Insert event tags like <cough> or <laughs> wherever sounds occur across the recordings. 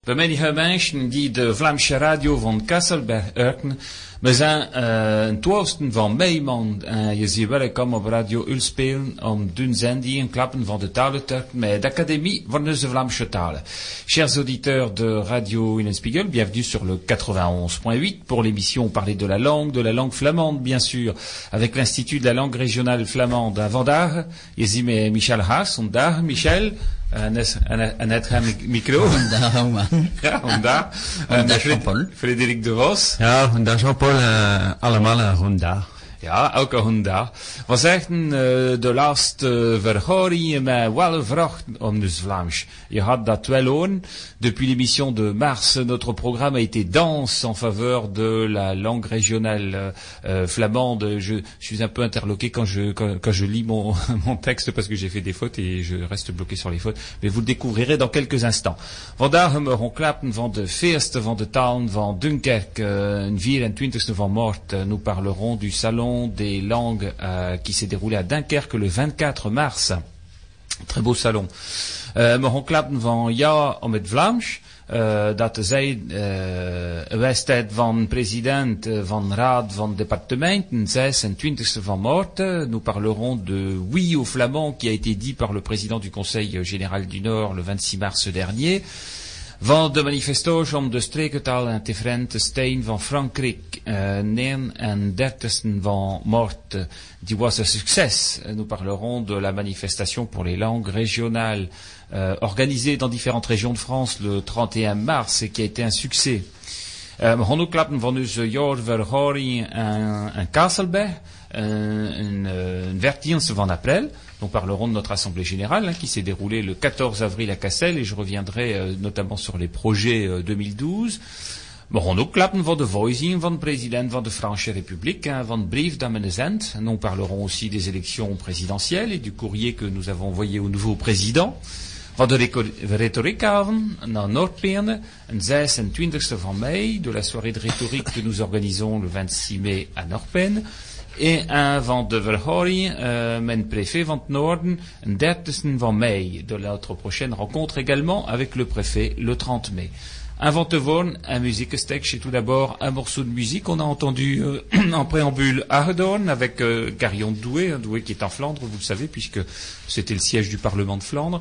We menige mensen die de Vlaamse radio van Kasselberg uitken, we zijn uh, een twaalfsten van mei, man. Uh, je ziet welkom op Radio Ulspelen om doen zendingen klappen van de talenturk met d'Académie van de Vlaamse talen. Chers auditeurs de Radio Spiegel, bienvenue sur le 91.8 pour l'émission Parler de la langue, de la langue flamande, bien sûr, avec l'Institut de la langue régionale flamande à Vandaag. Je ziet Michel Haas, vandaag, Michel. Een het micro. Vandaag, man. <laughs> Ja, vandaag. Vandaag Jean-Paul. Frederik de Vos. Ja, vandaag Jean-Paul, uh, allemaal een Ja, elke honda. We zeggen uh, de laatste verhoring met wel vracht om dus Vlaams. Je had dat wel horen. Depuis l'émission de mars, notre programme a été dense en faveur de la langue régionale euh, flamande. Je, je, suis un peu interloqué quand je, quand, quand je lis mon, <laughs> mon texte parce que j'ai fait des fautes et je reste bloqué sur les fautes. Mais vous le découvrirez dans quelques instants. Vandaag we klappen van de feest van de town van Dunkerque. Een 24e van maart. Nous parlerons du salon des langues euh, qui s'est déroulé à Dunkerque le 24 mars. Très beau salon. We klappen van ja om het Vlaams. Uh, dat zij uh, wedstrijd van president van raad van départementen 26e van maart. Nous parlerons de oui au flamand qui a été dit par le président du Conseil général du Nord le 26 mars dernier. Van de manifesto's om de streekentaal en differente steen van Frankrijk, uh, 39 van maart, die was un succès. Nous parlerons de la manifestation pour les langues régionales, euh, organisée dans différentes régions de France le 31 mars et qui a été un succès. Uh, we gaan ook klappen van onze jaarverhoring in Kasselberg, een, een werkdienst van april. Nous parlerons de notre assemblée générale hein, qui s'est déroulée le 14 avril à Cassel et je reviendrai euh, notamment sur les projets euh, 2012. We van de de president van de République, hein, van brief. Nous parlerons aussi des élections présidentielles et du courrier que nous avons envoyé au nouveau président. Van de een 26e van mei, de la soirée de rhétorique que nous organisons le 26 mai à Noordpeerne. Et un van de verhoring, uh, men préfet van het Noorden, een 30 van mei, de notre prochaine rencontre également avec le préfet le 30 mai. Un Ventevorn, un musique-steak, c'est tout d'abord un morceau de musique. On a entendu euh, <clears throat> en préambule Ahedorn avec euh, Garion Douai, un Douai qui est en Flandre, vous le savez, puisque c'était le siège du Parlement de Flandre.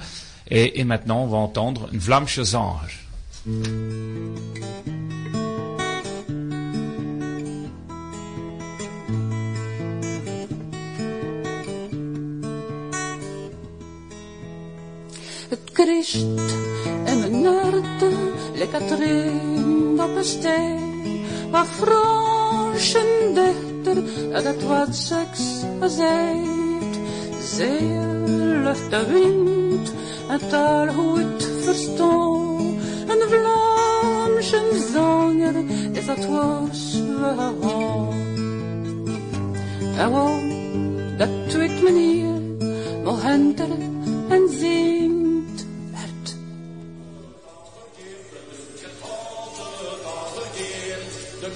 Et, maintenant, on va entendre une Vlamsche Zange. Christ en mijn nerde, lekker trin op een steen, waar dichter, dat wat seks gezegd. Zeer lucht de wind, en taal goed verstaan, een Vlaamse zanger is dat was wel. En wou, dat tweet meneer, maar henteren en zingt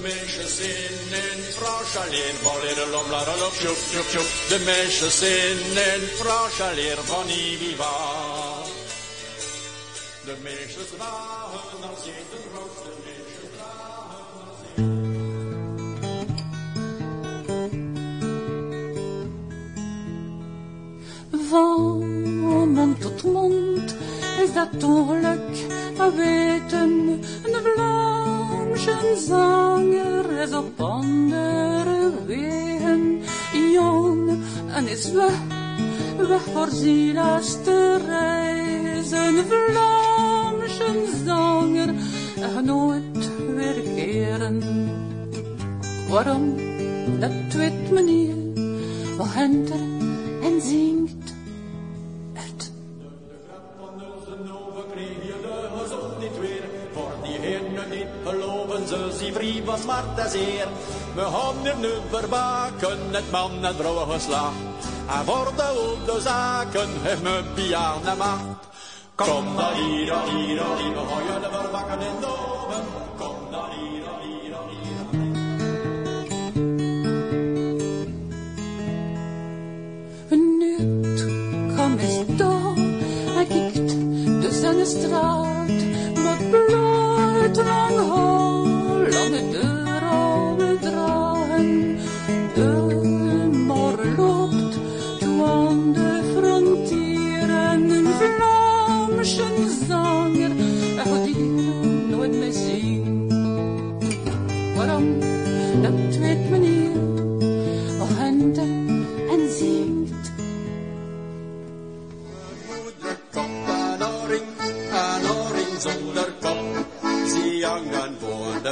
De mensen zinnen, Frans alleen, van leren lom, la la lop, joep, joep, joep. De. De mensen dragen als de mensen dragen als. Van tot mond is dat maar weten. Een Vlaamse zanger is op andere wegen. Jong en is weg, weg voor zijn laatste reis. Een Vlaamse zanger en nooit weer keren. Waarom? Dat weet meneer, wat henter en zingt was smart en zeer. We gaan er nu verbaken, het man en vrouw geslacht. En voor de oude zaken heeft me piano macht. Kom dan hier, dan hier, dan hier, we gaan je de verbakken in doven. Kom dan hier, dan hier, dan hier. Nu kom eens door, hij kijkt door zijn straat met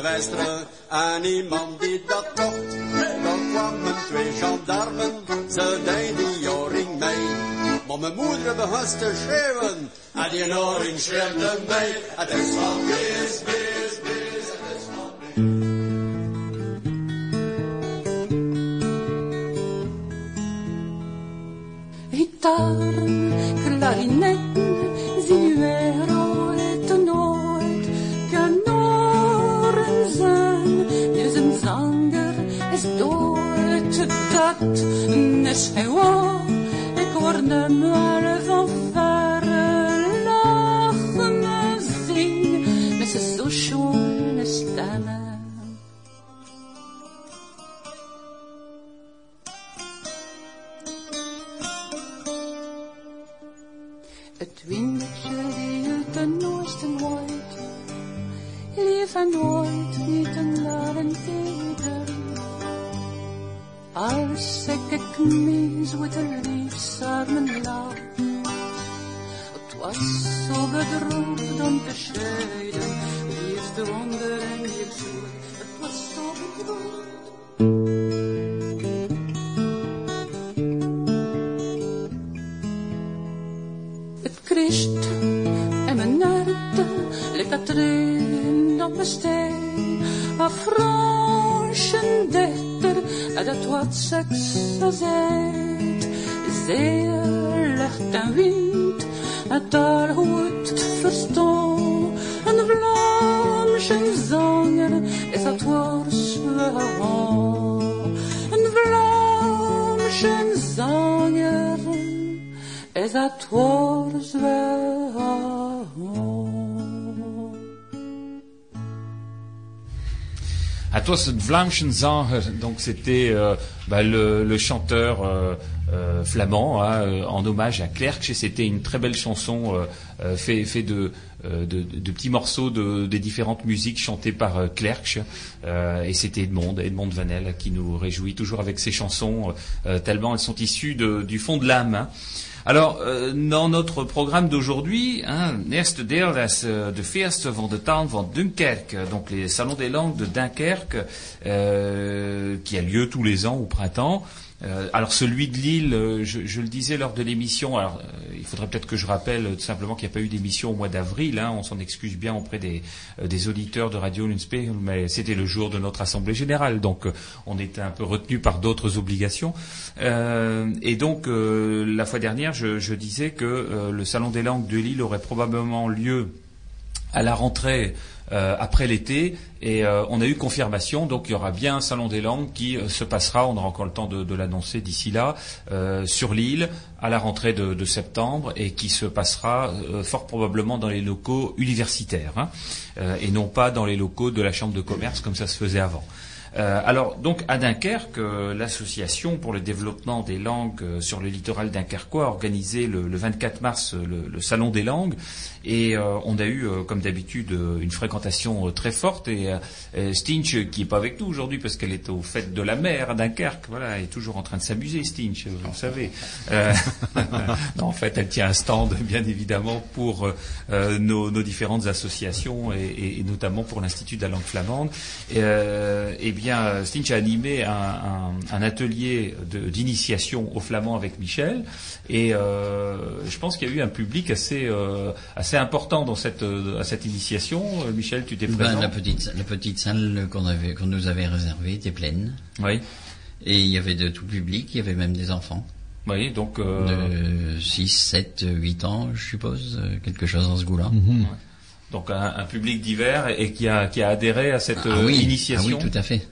de westeren en iemand die dat kocht. Dan kwamen twee gendarmen, ze deden die oring mee. Maar mijn moeder begon te schreeuwen, en die oring schreeuwde mee. Het is van wees, wees, wees, het is van wees. Gitaren, klarinetten, dood, dat is gewoon. Ik hoorde maar van verre lachen zien, met zijn zo schone stemmen. Het windje die uit de noosten waait, lief en nooit Ik het mis met de liefsarmen lag, het was zo bedroefd om te scheiden, wie is de wonder en wie is het was zo bedroefd. Het Christ en mijn nerde ligt dat erin op mijn steen. A Franschen dichter dat wat seks zegt. Zeer licht en wind, daar goed verstaan. Een Vlaamse zanger is dat woord Een Vlaamse zanger is dat woord Donc c'était euh, bah, le, chanteur euh, euh, flamand hein, en hommage à Clerc. C'était une très belle chanson euh, fait, de, petits morceaux de, des différentes musiques chantées par Clerc. Et c'était Edmond, Edmond Vanel, qui nous réjouit toujours avec ses chansons, tellement elles sont issues du fond de l'âme. hein. Alors, euh, dans notre programme d'aujourd'hui, hein, eerste deel is euh, de feest van de taal van Dunkerque, donc les salons des langues de Dunkerque, euh, qui a lieu tous les ans au printemps. Euh, alors celui de Lille, euh, je, le disais lors de l'émission, alors euh, il faudrait peut-être que je rappelle tout simplement qu'il n'y a pas eu d'émission au mois d'avril, hein, on s'en excuse bien auprès des, auditeurs de Radio Lunspegel, mais c'était le jour de notre assemblée générale, donc on était un peu retenu par d'autres obligations. Et donc la fois dernière, je, disais que le salon des langues de Lille aurait probablement lieu à la rentrée euh, après l'été et euh, on a eu confirmation donc il y aura bien un salon des langues qui euh, se passera on aura encore le temps de, l'annoncer d'ici là sur l'île à la rentrée de, septembre et qui se passera fort probablement dans les locaux universitaires hein, et non pas dans les locaux de la chambre de commerce comme ça se faisait avant. Alors, donc, à Dunkerque, l'association pour le développement des langues sur le littoral dunkerquois a organisé le, le 24 mars le salon des langues et euh, on a eu, euh, comme d'habitude, euh, une fréquentation très forte et Stinch, qui est pas avec nous aujourd'hui parce qu'elle est au fête de la mer à Dunkerque, voilà, est toujours en train de s'amuser, Stinch, vous le savez. <laughs> Non, en fait, elle tient un stand, bien évidemment, pour nos, différentes associations et, notamment pour l'Institut de la langue flamande. Eh bien, Stinch a animé un, atelier d'initiation au flamand avec Michel, et je pense qu'il y a eu un public assez important dans cette euh, à cette initiation. Euh, Michel, tu t'es Ben, présent la, petite, la petite salle qu'on avait, qu'on nous avait réservée était pleine. Oui, Et il y avait de tout public, il y avait même des enfants. oui, donc. euh, De 6, 7, 8 ans, je suppose, euh, quelque chose dans ce goût-là. donc un, un public divers et, et qui a qui a adhéré à cette Ah oui, initiation. ah oui, tout à fait.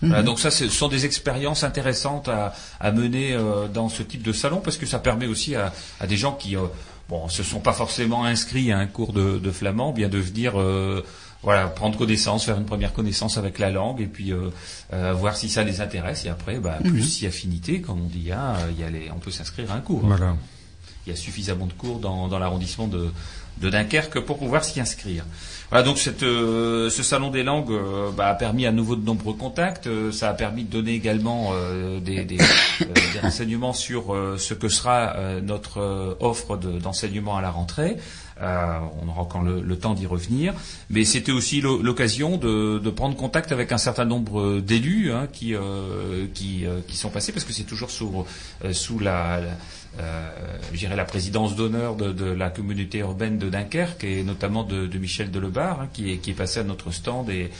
Voilà, donc ça, ce sont des expériences intéressantes à, à mener euh, dans ce type de salon parce que ça permet aussi à, à des gens qui, euh, bon, se sont pas forcément inscrits à un cours de, de flamand, bien de venir, euh, voilà, prendre connaissance, faire une première connaissance avec la langue et puis euh, euh, voir si ça les intéresse et après, bah, plus si affinité, comme on dit, hein, il y a les, on peut s'inscrire à un cours. Voilà. Il y a suffisamment de cours dans, dans l'arrondissement de, de Dunkerque pour pouvoir s'y inscrire. Voilà, donc cette, euh, ce salon des langues euh, bah, a permis à nouveau de nombreux contacts. Euh, ça a permis de donner également des, des, <coughs> des, renseignements sur ce que sera notre offre d'enseignement à la rentrée. on aura encore le, temps d'y revenir. Mais c'était aussi l'occasion de, de, prendre contact avec un certain nombre d'élus hein, qui, qui, qui, sont passés, parce que c'est toujours sous, sous la, euh, la présidence d'honneur de, la communauté urbaine de Dunkerque et notamment de, Michel Delebar hein, qui, est, passé à notre stand et,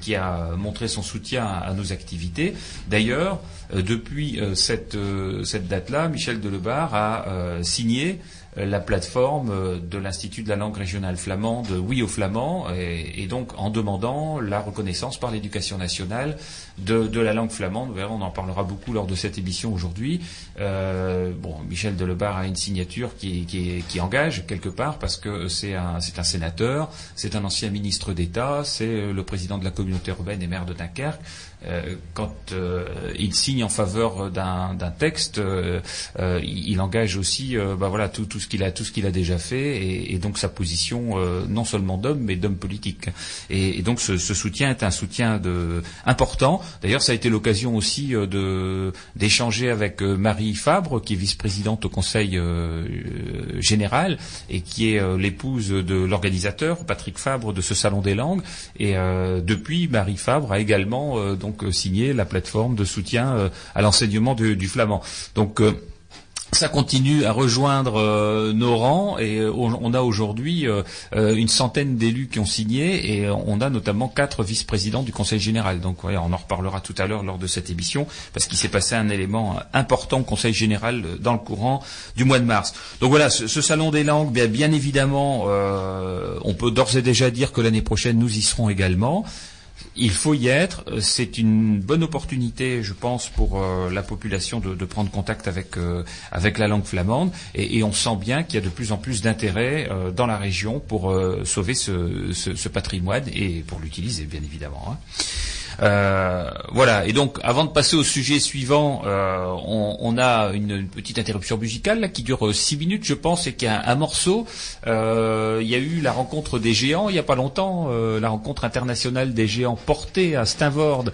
qui a montré son soutien à, nos activités. D'ailleurs, euh, depuis euh, cette, cette date-là, Michel Delebar a signé la plateforme euh, de l'Institut de la langue régionale flamande Oui au flamand, et, donc en demandant la reconnaissance par l'éducation nationale de, la langue flamande. On en parlera beaucoup lors de cette émission aujourd'hui. Euh, bon, Michel Delebar a une signature qui, engage quelque part parce que c'est un sénateur, c'est un ancien ministre d'État, c'est le président de la communauté urbaine et maire de Dunkerque. Euh, quand euh, il signe en faveur d'un texte, euh, il, engage aussi bah voilà, tout, tout ce qu'il a, tout ce qu'il a déjà fait et, et donc sa position non seulement d'homme mais d'homme politique. Et, et donc ce, ce, soutien est un soutien de, important. D'ailleurs, ça a été l'occasion aussi de d'échanger avec Marie Fabre, qui est vice-présidente au Conseil général et qui est l'épouse de l'organisateur Patrick Fabre de ce salon des langues. Et depuis, Marie Fabre a également donc euh, signé la plateforme de soutien euh, à l'enseignement du, flamand. Donc euh, ça continue à rejoindre nos rangs et on, a aujourd'hui une centaine d'élus qui ont signé et on a notamment quatre vice-présidents du Conseil général. Donc on en reparlera tout à l'heure lors de cette émission parce qu'il s'est passé un élément important au Conseil général dans le courant du mois de mars. Donc voilà, ce, salon des langues, bien évidemment, on peut d'ores et déjà dire que l'année prochaine nous y serons également. Il faut y être. C'est une bonne opportunité, je pense, pour euh, la population de, prendre contact avec, euh, avec la langue flamande. Et, on sent bien qu'il y a de plus en plus d'intérêt euh, dans la région pour sauver ce, ce, patrimoine et pour l'utiliser, bien évidemment. Hein. Euh, voilà. Et donc, avant de passer au sujet suivant, euh, on, a une, petite interruption musicale qui dure six minutes, je pense, et qui a un, morceau. Euh, il y a eu la rencontre des géants il n'y a pas longtemps, la rencontre internationale des géants portée à Steinvord,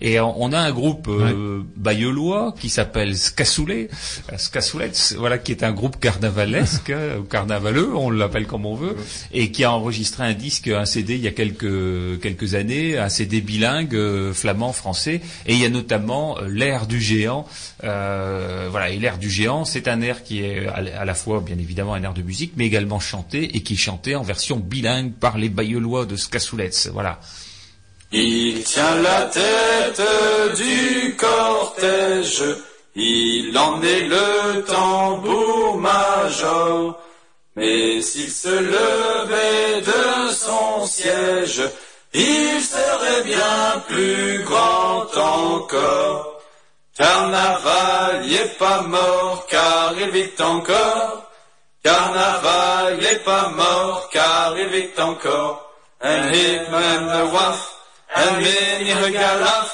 et on, a un groupe ouais. qui s'appelle Skassoulé, Skassoulets, voilà, qui est un groupe carnavalesque, <laughs> carnavaleux, on l'appelle comme on veut, et qui a enregistré un disque, un CD il y a quelques quelques années, un CD bilingue flamand, français, et il y a notamment euh, l'air du géant. Euh, voilà, et l'air du géant, c'est un air qui est à la fois, bien évidemment, un air de musique, mais également chanté et qui est chanté en version bilingue par les Bayelois de Skassoulets. Voilà. Il tient la tête du cortège, il en est le tambour major. Mais s'il se levait de son siège, il serait bien plus grand encore. Carnaval n'est pas mort car il vit encore. Carnaval n'est pas mort car il vit encore. Un hitman the waf, un mini regalaf.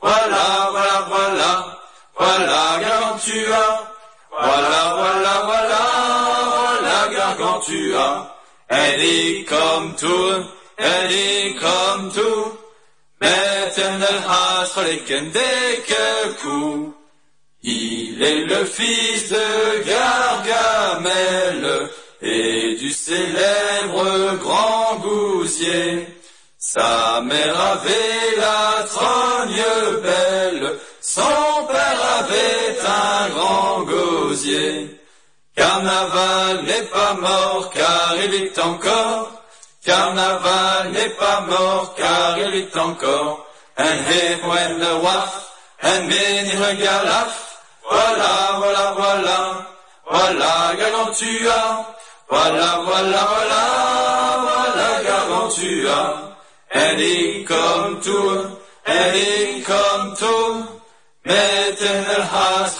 Voilà, voilà, voilà, voilà Gargantua. Voilà, voilà, voilà, voilà Gargantua. Elle est comme tout Eddie comme tout, Metternel Hastroleken coup. Il est le fils de Gargamel et du célèbre grand gousier. Sa mère avait la trogne belle, son père avait un grand gosier. Carnaval n'est pas mort car il est encore Carnaval n'est pas mort car il est encore un when the waf, un mini regalaf. Voilà, voilà, voilà, voilà Gargantua. Voilà, voilà, voilà, voilà Gargantua. Elle est comme tout, elle est comme tout. Metten el has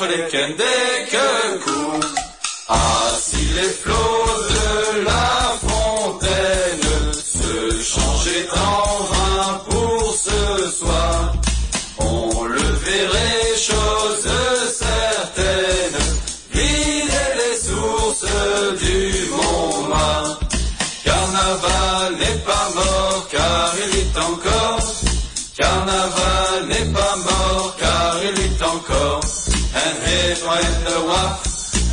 Carnaval n'est pas mort car il vit encore. En heeft en de waf,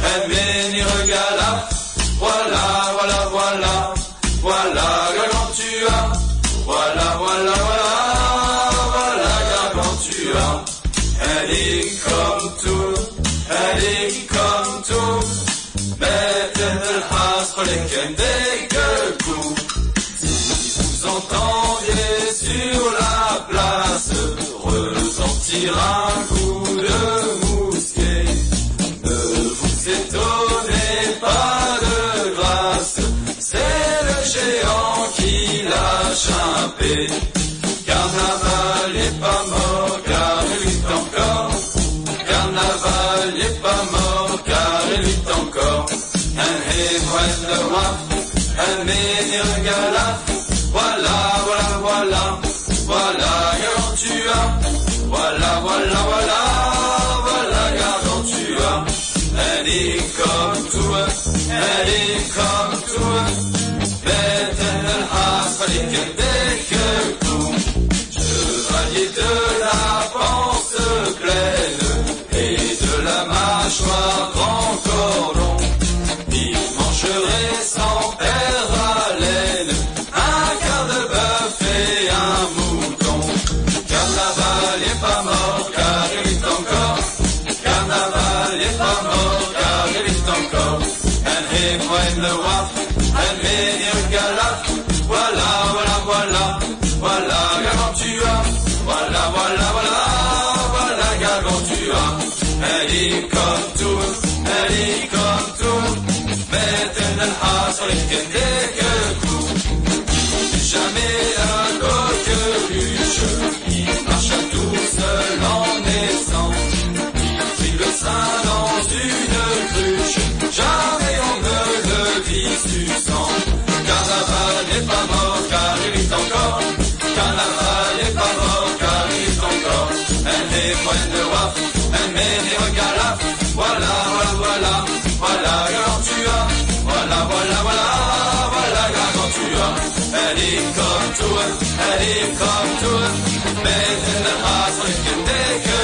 en meni regala. Voilà, voilà, voilà, voilà, Gargantua. Voilà, voilà, voilà, voilà, Gargantua. En ik kom toe, en ik kom toe. Met een haast gelijk un coup de mousquet, ne vous étonnez pas de grâce, c'est le géant qui lâche un. Carnaval n'est pas mort car il vit encore. Carnaval n'est pas mort car il vit encore. Un hébreu de roi, un. Voilà, voilà, voilà, voilà, Voilà, voilà, voilà, voilà, Gargantua. Elle est comme toi, elle est comme toi. Met en el haas, fallait qu'elle déque tout. Chevalier de la panse pleine et de la mâchoire Un hébreu le vit suçant. Carnaval n'est pas mort car il vit encore. Carnaval n'est pas mort car il vit encore. Elle est pleine de waf, mène et regalaf. Voilà, voilà, voilà, voilà, Gargantua. Voilà, voilà, voilà, voilà, Gargantua. Elle est comme toi, elle est comme toi. Mais elle n'a pas. Son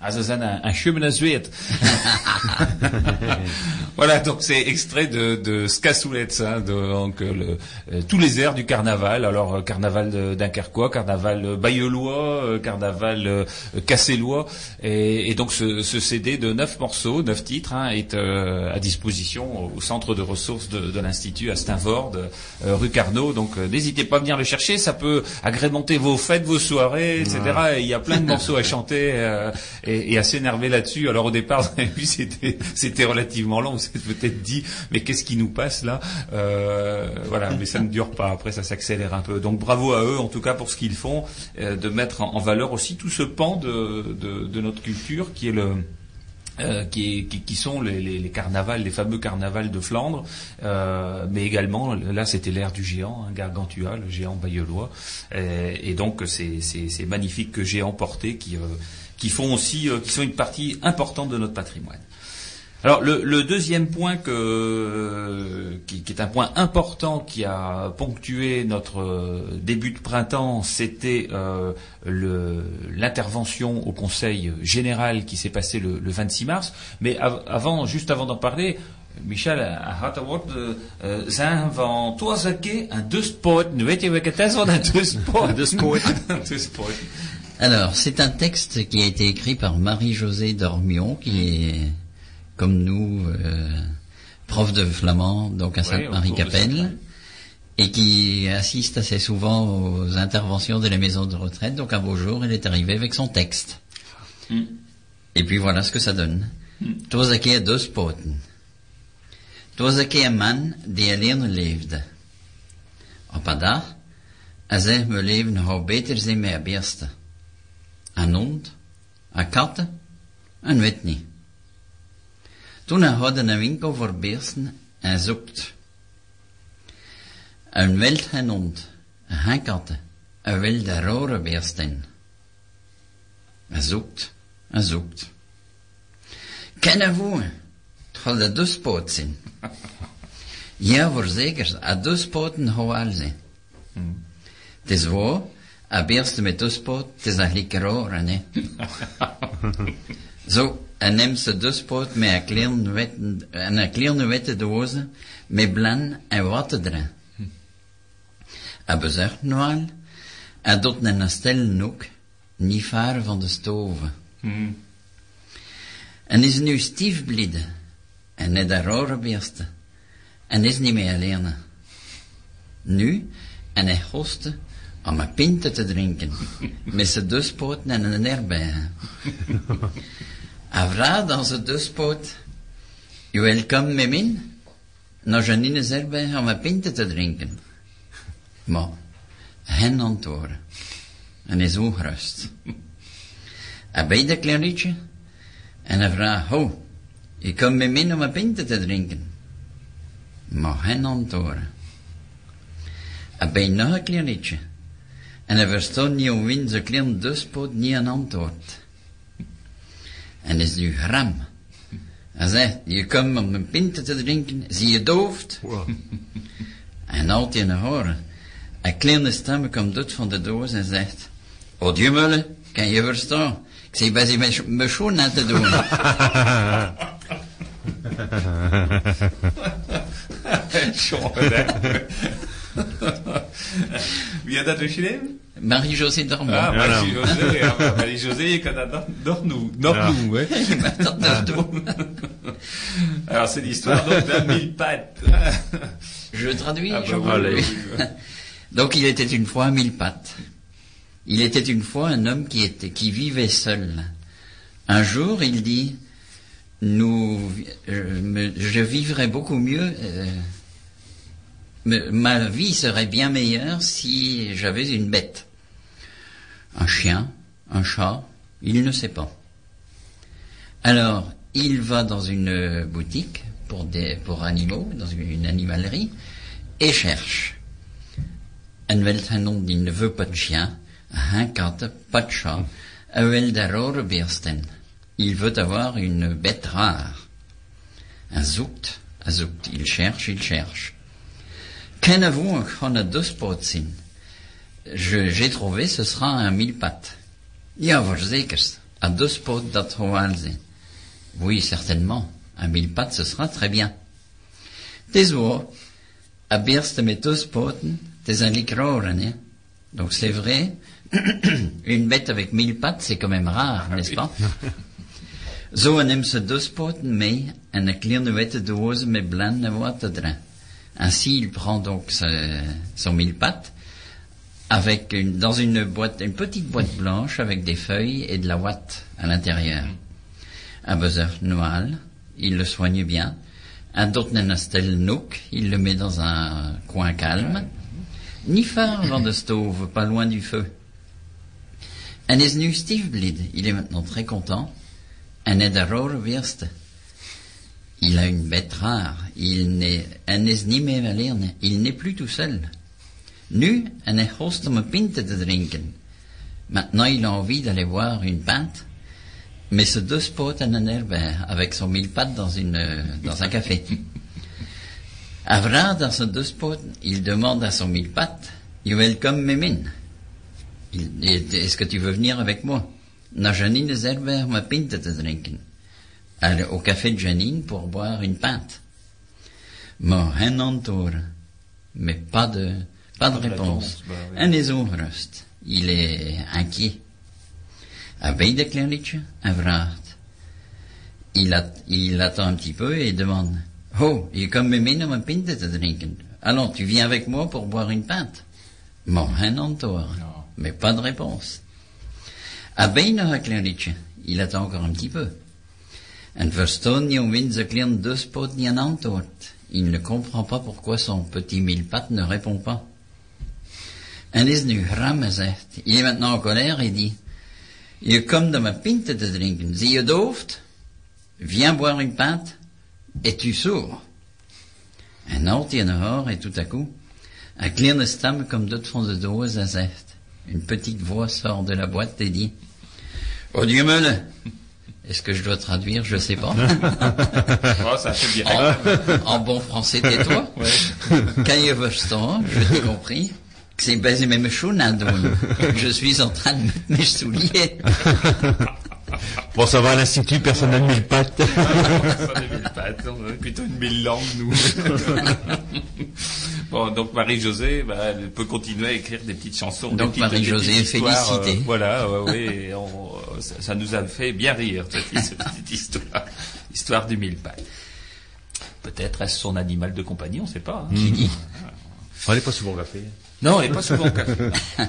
Un, un chemin à Zuid. <laughs> voilà, donc c'est extrait de, de hein, donc, euh, le, euh, tous les airs du carnaval. Alors, euh, carnaval de- dunkerquois, carnaval bayeullois, euh, carnaval cassellois. Et, et donc, ce, ce CD de neuf morceaux, neuf titres, hein, est euh, à disposition au centre de ressources de, de l'Institut à Steinfort, euh, rue Carnot. Donc, n'hésitez pas à venir le chercher. Ça peut agrémenter vos fêtes, vos soirées, etc. Et il y a plein de morceaux à chanter. euh, et est assez énervé là-dessus. Alors au départ, <laughs> vu, c'était relativement long. Vous vous êtes peut-être dit, mais qu'est-ce qui nous passe là? Euh, Voilà, mais ça ne dure pas. Après, ça s'accélère un peu. Donc bravo à eux, en tout cas pour ce qu'ils font, euh, de mettre en, valeur aussi tout ce pan de, notre culture qui est le euh, qui, qui- qui sont les, les- les carnavals, les fameux carnavals de Flandre, mais également là c'était l'ère du géant, hein, Gargantua, le géant bayeulois, Euh, et donc ces, magnifiques géants portés qui, qui font aussi, qui sont une partie importante de notre patrimoine. Alors le, le deuxième point que, qui, qui est un point important qui a ponctué notre euh, début de printemps, c'était euh, l'intervention au Conseil général qui s'est passé le, le 26 mars. Mais av- avant, juste avant d'en parler, Michel, het woord eh, eh, zeggen van Toazake en deux. Weet je een deux? Deux poten. <laughs> Alors, c'est un texte qui a été écrit par Marie-Josée Dormion, qui est, comme nous, euh, prof de flamand, donc à Sainte-Marie-Capelle, Sainte-Marie. et qui assiste assez souvent aux interventions de la maison de retraite. Donc un beau jour, elle est arrivée avec son texte. Mm. Et puis voilà ce que ça donne. Het was een keer dus poten. Het was een keer een man die alleen leefde. Op een dag, hij zei, mijn leven zou beter zijn met een beesten. Een hond, een katten, en weet niet. Toen hij had een winkel voor beesten en zoekt. Een wild hond, een katten, een wilde rare beesten. Hij zoekt, hij zoekt. Kennen we? Het gaat de duspoot zijn. <laughs> Ja, voorzeker, een duspoten gaat wel zijn. Het is waar, een beest met duspoot, het is eigenlijk raar, hè. <laughs> Zo, en neemt ze duspoot met een kleine witte, en een kleine witte doos, met blan en water erin. Hij bezorgt nu al, en doet in een stille hoek, niet ver van de stoven. En is nu stiefblide, en net een rare beesten, en is niet meer alleen. Nu, en hij hostte om een pinte te drinken, <laughs> met zijn duspoten en een erbij. <laughs> Hij vraagt aan zijn duspoot, je wil komen met mij? Naar Janine erbij om een pinte te drinken. Maar, hen antwoorden. En is ongerust. Hij bijt een klein en hij vraagt, ho, je komt met mij om een pinte te drinken. Maar hen antwoorden. Hij bijt nog een klein en hij verstaat niet om wie zijn klein duspoot niet een antwoord. En is nu gram. Hij zegt, je komt om een pinte te drinken, zie je dooft? En in de horen. Een kleine stem komt uit van de doos en zegt, O Dieu mulle, kan je verstaan? Ik zeg, ben je mijn- schoen aan te doen? <laughs> <laughs> Hè. <laughs> Wie had dat geschreven? Marie-José Dormant. Ah, Ja, Marie-José. Ja, maar Marie-José, je kan dat nog, nog, doen- nog Ja. doen, hè. <laughs> Je mag dat nog doen. <laughs> Alors, c'est l'histoire donc d'un mille pattes. Je traduis, Ah, bah je vous-. Donc il était une fois à mille pattes. Il était une fois un homme qui était, qui vivait seul. Un jour, il dit, nous, je, me- je vivrais beaucoup mieux, euh, ma vie serait bien meilleure si j'avais une bête. Un chien, un chat, il ne sait pas. Alors, il va dans une boutique pour des, pour animaux, dans une, animalerie, et cherche. Die ne veut pas de chien, un katten, pas de chat. Il veut avoir une bête rare. Hij zoekt, il cherche, il cherche. Kennen-vous een gewone duspoot zien? Je, j'ai trouvé, ce sera un mille pattes. Voorzekers. Un duspoot, dat gaat wel zijn. Oui, certainement. Un mille pattes, ce sera très bien. Waar. Een beest met duspoten, het is een likrore, hein? Donc c'est vrai, <clears throat> une bête avec mille pattes, c'est quand même rare, n'est-ce pas? Zo neemt ze duspoten mee en een kleine witte doos met blauw water erin. Ainsi, il prend donc son mille pattes, avec une, dans une boîte, une petite boîte blanche avec des feuilles et de la ouate à l'intérieur. Un buzzer noir, il le soigne bien. Un Dortnenastel Nook, il le met dans un coin calme. Ni phare dans de stove, pas loin du feu. Un is nu Steve Blid, il est maintenant très content. Un est Wirst. Il a une bête rare. Il n'est. Il n'est plus tout seul. Nu, est host pinte te drinken. Maintenant, il a envie d'aller boire une pinte, mais se deux spots en un herbert, avec son mille pattes dans une, dans un café. Avra, dans ce deux spots, il demande à son mille pattes, You welcome Mémine. Il- Est-ce que tu veux venir avec moi? Na Janine Zerber ma pinte te drinken. Aller au café de Janine pour boire une pinte. Mais pas de, pas de réponse. bah. Un ongerust. Il est inquiet. Il, at- il attend un petit peu et demande. Oh, je komt me mee om een pinte te drinken. Allons, tu viens avec moi pour boire une pinte. Non. Mais pas de réponse. Il attend encore un petit peu. En verstoon niet om zijn klein duspoot niet een. Il ne comprend pas pourquoi son petit mille pattes ne répond pas. En is nu gram. Il est maintenant en colère et dit. Je komt de mijn pinte te drinken. Zie je dooft? Viens boire une pinte. Es-tu sourd? En hij een haar et tout à coup. Un kleine stem comme d'autres fonds de dose à zegt. Une petite voix sort de la boîte et dit. Oh Dieu meule! Est-ce que je dois traduire? Je sais pas. <laughs> Oh, ça fait bien. En, en bon français, tais-toi. <laughs> Quand je t'ai compris. que C'est mes choux, Je suis en train de mettre mes souliers. <laughs> Bon, ça va à l'institut, personne n'a mille pattes. Mille on a plutôt une mille langues, nous. <laughs> bon, donc Marie-Josée, bah, elle peut continuer à écrire des petites chansons. Donc Marie-Josée félicitée. euh, voilà, ouais, ouais, et on- ça, ça nous a fait bien rire, cette, cette petite histoire. Histoire du mille pattes. Peut-être est-ce son animal de compagnie, on ne sait pas. hein. On n'est pas souvent au café. Non, elle n'est pas souvent au café. <laughs>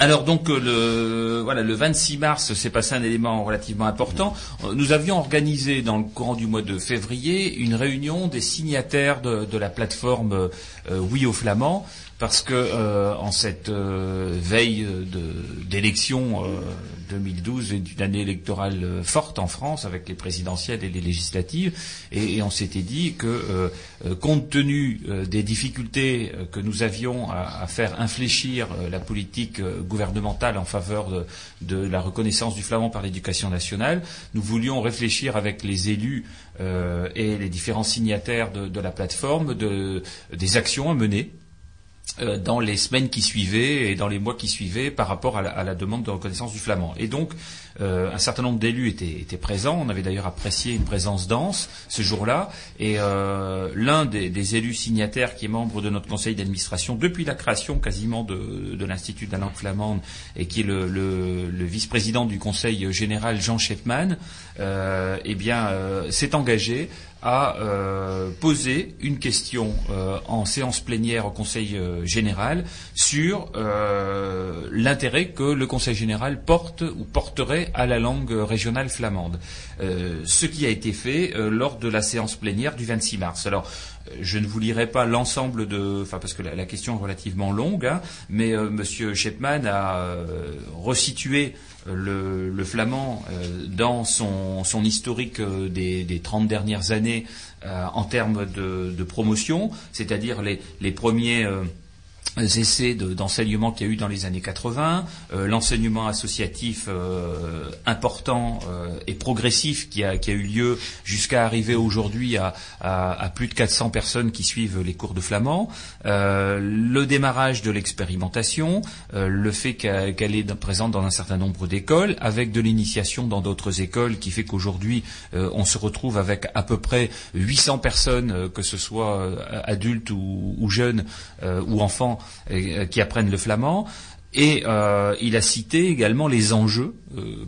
Alors donc euh, le voilà le 26 mars s'est passé un élément relativement important. Nous avions organisé dans le courant du mois de février une réunion des signataires de, de la plateforme euh, Oui aux Flamands parce que euh, en cette euh, veille de- d'élection euh, 2012 et d'une année électorale euh, forte en France avec les présidentielles et les législatives. Et, on s'était dit que euh, euh, compte tenu euh, des difficultés euh, que nous avions à, faire infléchir euh, la politique euh, gouvernementale en faveur de, la reconnaissance du flamand par l'éducation nationale, nous voulions réfléchir avec les élus euh, et les différents signataires de, la plateforme de, des actions à mener. euh, dans les semaines qui suivaient et dans les mois qui suivaient par rapport à la, demande de reconnaissance du flamand. Et donc, euh, un certain nombre d'élus étaient, étaient présents. On avait d'ailleurs apprécié une présence dense ce jour-là. Et euh, l'un des, des élus signataires, qui est membre de notre conseil d'administration depuis la création quasiment de, de l'Institut de la langue flamande et qui est le, le- le vice-président du conseil général Jean Schepman, euh, eh bien, euh, s'est engagé à euh, poser une question euh, en séance plénière au Conseil euh, général sur euh, l'intérêt que le Conseil général porte ou porterait à la langue régionale flamande. Euh, ce qui a été fait euh, lors de la séance plénière du 26 mars. Alors, euh, je ne vous lirai pas l'ensemble de, enfin parce que la, question est relativement longue, hein, mais euh, Monsieur Shepman a euh, resitué euh, le, le flamand dans son, son historique des, des 30 dernières années en termes de, de promotion, c'est-à-dire les, les premiers essais de- d'enseignement qu'il y a eu dans les années 80, euh, l'enseignement associatif euh, important euh, et progressif qui a, qui a eu lieu jusqu'à arriver aujourd'hui à, à- à plus de 400 personnes qui suivent les cours de flamand, euh, le démarrage de l'expérimentation, euh, le fait qu'elle est présente dans un certain nombre d'écoles, avec de l'initiation dans d'autres écoles, qui fait qu'aujourd'hui euh, on se retrouve avec à peu près 800 personnes, que ce soit adultes ou, ou jeunes ou enfants, qui apprennent le flamand. Et euh, il a cité également les enjeux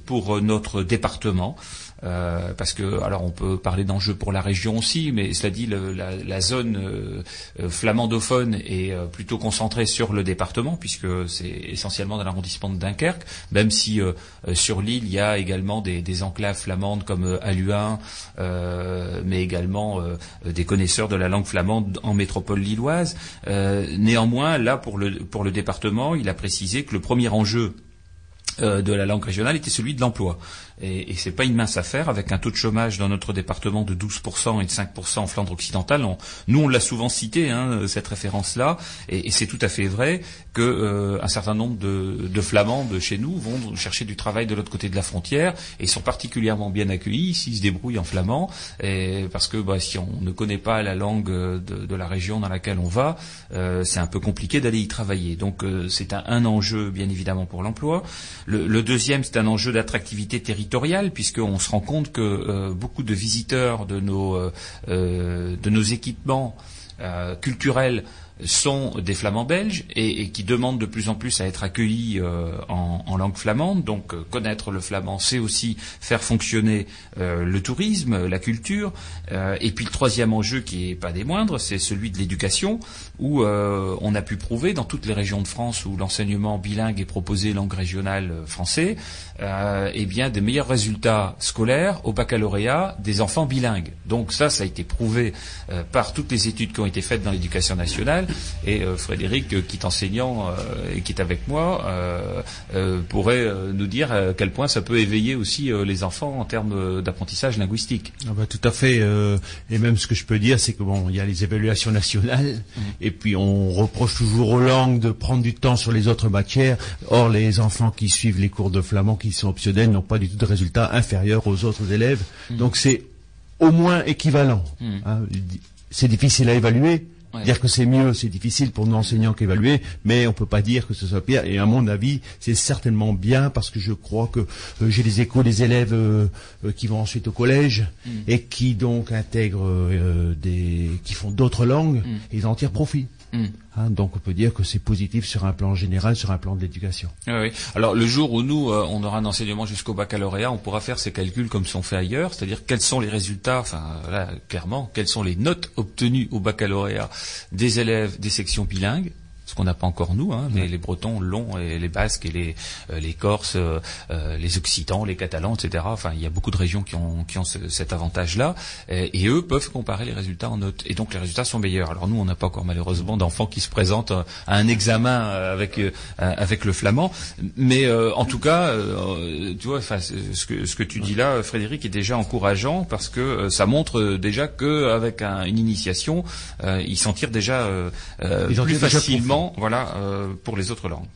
pour notre département. Euh, parce que alors on peut parler d'enjeux pour la région aussi, mais cela dit, la, la, zone euh, euh flamandophone est euh, plutôt concentrée sur le département, puisque c'est essentiellement dans l'arrondissement de Dunkerque, même si euh, sur l'île il y a également des, des enclaves flamandes comme Aluin, mais également des connaisseurs de la langue flamande en métropole lilloise. néanmoins, là pour le pour le département, il a précisé que le premier enjeu de la langue régionale était celui de l'emploi. Et, et c'est pas une mince affaire avec un taux de chômage dans notre département de 12% et de 5% en Flandre occidentale. Nous, on l'a souvent cité hein, cette référence-là, et, c'est tout à fait vrai que euh, un certain nombre de, Flamands de chez nous vont chercher du travail de l'autre côté de la frontière et sont particulièrement bien accueillis s'ils se débrouillent en flamand, et, parce que bah, si on ne connaît pas la langue de, de la région dans laquelle on va, euh, c'est un peu compliqué d'aller y travailler. Donc euh, c'est un, enjeu bien évidemment pour l'emploi. Le, le deuxième, c'est un enjeu d'attractivité territoriale puisqu'on se rend compte que euh, beaucoup de visiteurs de nos, euh, euh, de nos équipements culturels sont des flamands belges et, qui demandent de plus en plus à être accueillis en, langue flamande. Donc connaître le flamand, c'est aussi faire fonctionner le tourisme, la culture. Et puis le troisième enjeu, qui est pas des moindres, c'est celui de l'éducation, où euh, on a pu prouver dans toutes les régions de France où l'enseignement bilingue est proposé langue régionale français, eh bien des meilleurs résultats scolaires au baccalauréat des enfants bilingues. Donc ça, ça a été prouvé par toutes les études qui ont été faites dans l'éducation nationale et euh, Frédéric, euh, qui est enseignant euh, et qui est avec moi, pourrait nous dire à quel point ça peut éveiller aussi les enfants en termes d'apprentissage linguistique. Ah bah, tout à fait. et même ce que je peux dire, c'est que bon, il y a les évaluations nationales, mmh. et puis on reproche toujours aux langues de prendre du temps sur les autres matières. Or, les enfants qui suivent les cours de flamand, qui sont optionnels, n'ont pas du tout de résultats inférieurs aux autres élèves. Mmh. Donc c'est au moins équivalent. Mmh. Hein. C'est difficile à évaluer, Ouais. Dire que c'est mieux, c'est difficile pour nos enseignants qu'évaluer, mais on peut pas dire que ce soit pire. Et à mon avis, c'est certainement bien parce que je crois que euh, j'ai les échos des élèves euh, euh, qui vont ensuite au collège mm. et qui donc intègrent des, qui font d'autres langues, mm. et ils en tirent profit. Mm. Hein, donc on peut dire que c'est positif sur un plan général, sur un plan de l'éducation. Alors le jour où nous, euh, on aura un enseignement jusqu'au baccalauréat, on pourra faire ces calculs comme sont faits ailleurs, c'est-à-dire quels sont les résultats, enfin là, clairement, quelles sont les notes obtenues au baccalauréat des élèves des sections bilingues ce qu'on n'a pas encore nous, hein, mais les Bretons l'ont, et les Basques et les, euh, les Corses, euh, euh, les Occitans, les Catalans, etc. Enfin, il y a beaucoup de régions qui ont, qui ont ce, cet avantage-là, et, et, eux peuvent comparer les résultats en notes, et donc les résultats sont meilleurs. Alors nous, on n'a pas encore malheureusement d'enfants qui se présentent à un examen avec avec le flamand, mais en tout cas, tu vois, enfin, ce que ce que tu dis là, Frédéric, est déjà encourageant parce que ça montre déjà qu'avec un, une initiation, ils s'en tirent déjà plus facilement voilà, euh, pour les autres langues.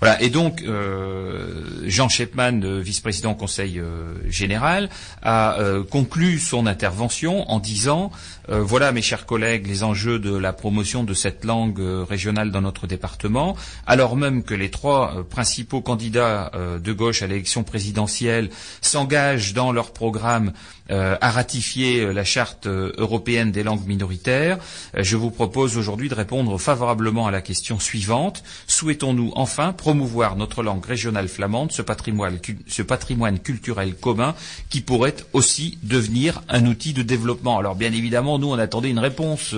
Voilà. Et donc, euh, Jean Shepman, vice-président au Conseil euh, général, a conclu son intervention en disant voilà, mes chers collègues, les enjeux de la promotion de cette langue régionale dans notre département, alors même que les trois principaux candidats de gauche à l'élection présidentielle s'engagent dans leur programme euh, à ratifier euh, la charte euh, européenne des langues minoritaires. je vous propose aujourd'hui de répondre favorablement à la question suivante. Souhaitons-nous enfin promouvoir notre langue régionale flamande, ce patrimoine, culturel commun qui pourrait aussi devenir un outil de développement? Alors bien évidemment, nous on attendait une réponse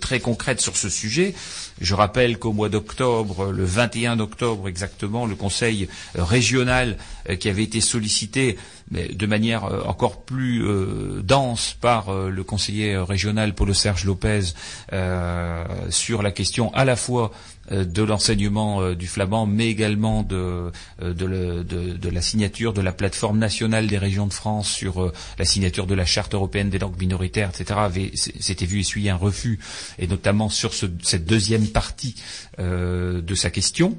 très concrète sur ce sujet. Je rappelle qu'au mois d'octobre, le 21 octobre exactement, le Conseil régional euh, qui avait été sollicité de manière euh, encore plus euh, dense par euh, le conseiller régional Paulo Serge Lopez euh, sur la question à la fois de l'enseignement du flamand, mais également de, de, la signature de la plateforme nationale des régions de France sur la signature de la charte européenne des langues minoritaires, etc., s'était vu essuyer un refus, et notamment sur ce, cette deuxième partie de sa question.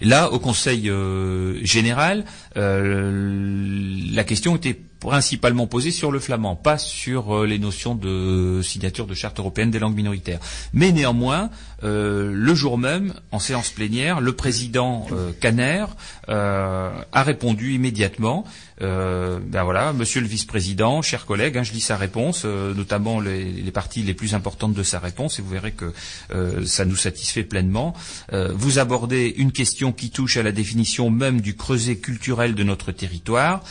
Là, au Conseil euh, général, euh, la question était principalement posé sur le flamand, pas sur euh, les notions de signature de charte européenne des langues minoritaires. Mais néanmoins, le jour même, en séance plénière, le président Caner a répondu immédiatement. Euh, ben voilà, Monsieur le vice-président, chers collègues, hein, je lis sa réponse, euh, notamment les, parties les plus importantes de sa réponse, et vous verrez que euh, ça nous satisfait pleinement. Euh, vous abordez une question qui touche à la définition même du creuset culturel de notre territoire.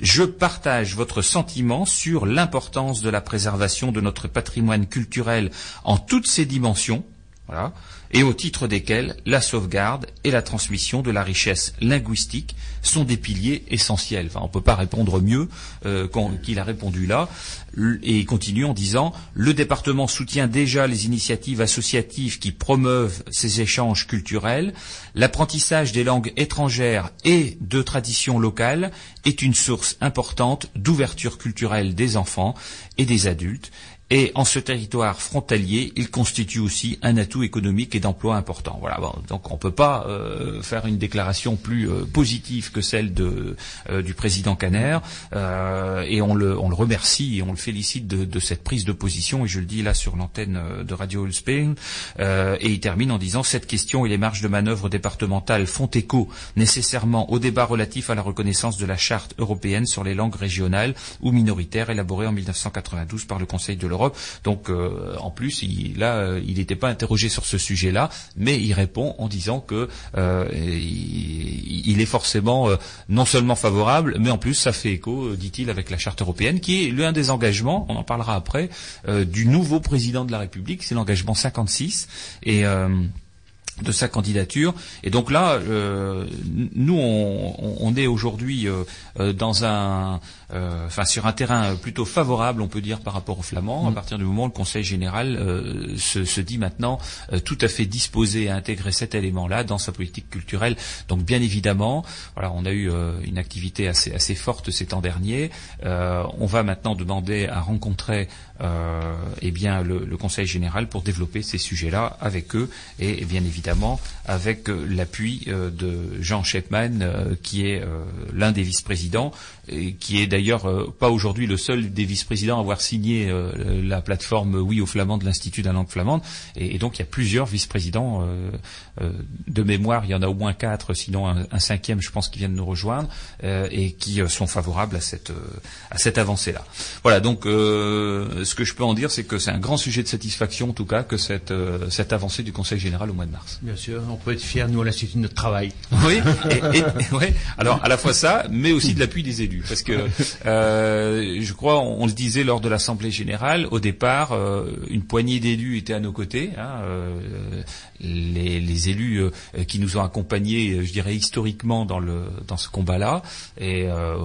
Je partage votre sentiment sur l'importance de la préservation de notre patrimoine culturel en toutes ses dimensions, voilà, et au titre desquels la sauvegarde et la transmission de la richesse linguistique sont des piliers essentiels. On ne peut pas répondre mieux euh, qu'il a répondu là. Et il continue en disant Le département soutient déjà les initiatives associatives qui promeuvent ces échanges culturels. L'apprentissage des langues étrangères et de traditions locales est une source importante d'ouverture culturelle des enfants et des adultes. Et en ce territoire frontalier, il constitue aussi un atout économique et d'emploi important. Voilà. Donc on ne peut pas euh, faire une déclaration plus euh, positive que celle euh, du président Caner. Et on le, remercie et on le félicite de, cette prise de position. Et je le dis là sur l'antenne de Radio Ulspeen. Euh, et il termine en disant cette question et les marges de manœuvre départementales font écho nécessairement au débat relatif à la reconnaissance de la charte européenne sur les langues régionales ou minoritaires élaborée en 1992 par le Conseil de l'Europe. Donc euh, en plus, il, là, euh, il n'était pas interrogé sur ce sujet-là, mais il répond en disant que euh, il, est forcément euh, non seulement favorable, mais en plus ça fait écho, euh, dit-il, avec la charte européenne, qui est l'un des engagements, on en parlera après, du nouveau président de la République, c'est l'engagement 56. Et de sa candidature. Et donc là, euh, nous, on, on- est aujourd'hui euh, dans un, enfin, sur un terrain plutôt favorable, on peut dire, par rapport aux Flamands. À partir du moment où le Conseil général euh, se, se dit maintenant euh, tout à fait disposé à intégrer cet élément-là dans sa politique culturelle. Donc, bien évidemment, voilà, on a eu euh, une activité assez, assez forte ces temps derniers. Euh, on va maintenant demander à rencontrer euh, eh bien le, le Conseil général pour développer ces sujets-là avec eux et, et bien évidemment avec euh, l'appui euh, de Jean Shepman euh, qui est euh, l'un des vice-présidents et qui est d'ailleurs euh, pas aujourd'hui le seul des vice-présidents à avoir signé euh, la plateforme Oui au flamand de l'Institut de la langue flamande et, et donc il y a plusieurs vice-présidents euh, euh, de mémoire, il y en a au moins quatre, sinon un, un cinquième je pense qui vient de nous rejoindre euh, et qui euh, sont favorables à cette euh, à cette avancée-là. Voilà donc euh, ce que je peux en dire c'est que c'est un grand sujet de satisfaction en tout cas que cette euh, cette avancée du Conseil général au mois de mars. Bien sûr, on peut être fier, nous, à l'Institut de notre travail. Oui, et, et- ouais. alors à la fois ça, mais aussi de l'appui des élus, parce que euh, je crois, on, le disait lors de l'assemblée générale, au départ, euh, une poignée d'élus étaient à nos côtés, hein, euh, les, les élus euh, qui nous ont accompagnés, je dirais historiquement dans le dans ce combat-là, et euh,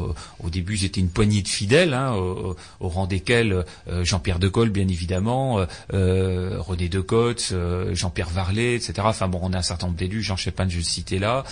au début étaient une poignée de fidèles, hein, au, au rang desquels Jean-Pierre Decolle, bien évidemment, René Decotte, euh, Jean-Pierre Varlet, etc. Enfin bon, on a un certain nombre d'élus, Jean Chépin, je le citais là,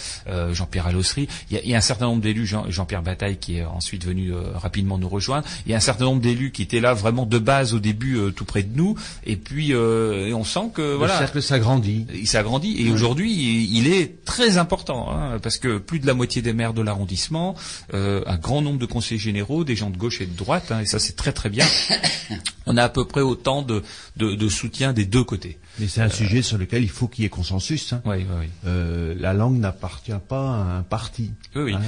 Jean-Pierre Allossery. Il y, a, y a un certain nombre d'élus, Jean, Jean-Pierre Bataille qui est ensuite venu euh, rapidement nous rejoindre. Il y a un certain nombre d'élus qui étaient là vraiment de base au début, euh, tout près de nous. Et puis euh, et on sent que Le voilà. cercle s'agrandit. Il s'agrandit et aujourd'hui il, il est très important hein, parce que plus de la moitié des maires de l'arrondissement, un grand nombre de conseillers généraux, des gens de gauche et de droite, hein, et ça c'est très très bien. <coughs> On a à peu près autant de, de, de soutien des deux côtés. Mais c'est un sujet sur lequel il faut qu'il y ait consensus. hein. Oui, oui, oui. Euh, la langue n'appartient pas à un parti. Oui, oui. Hein,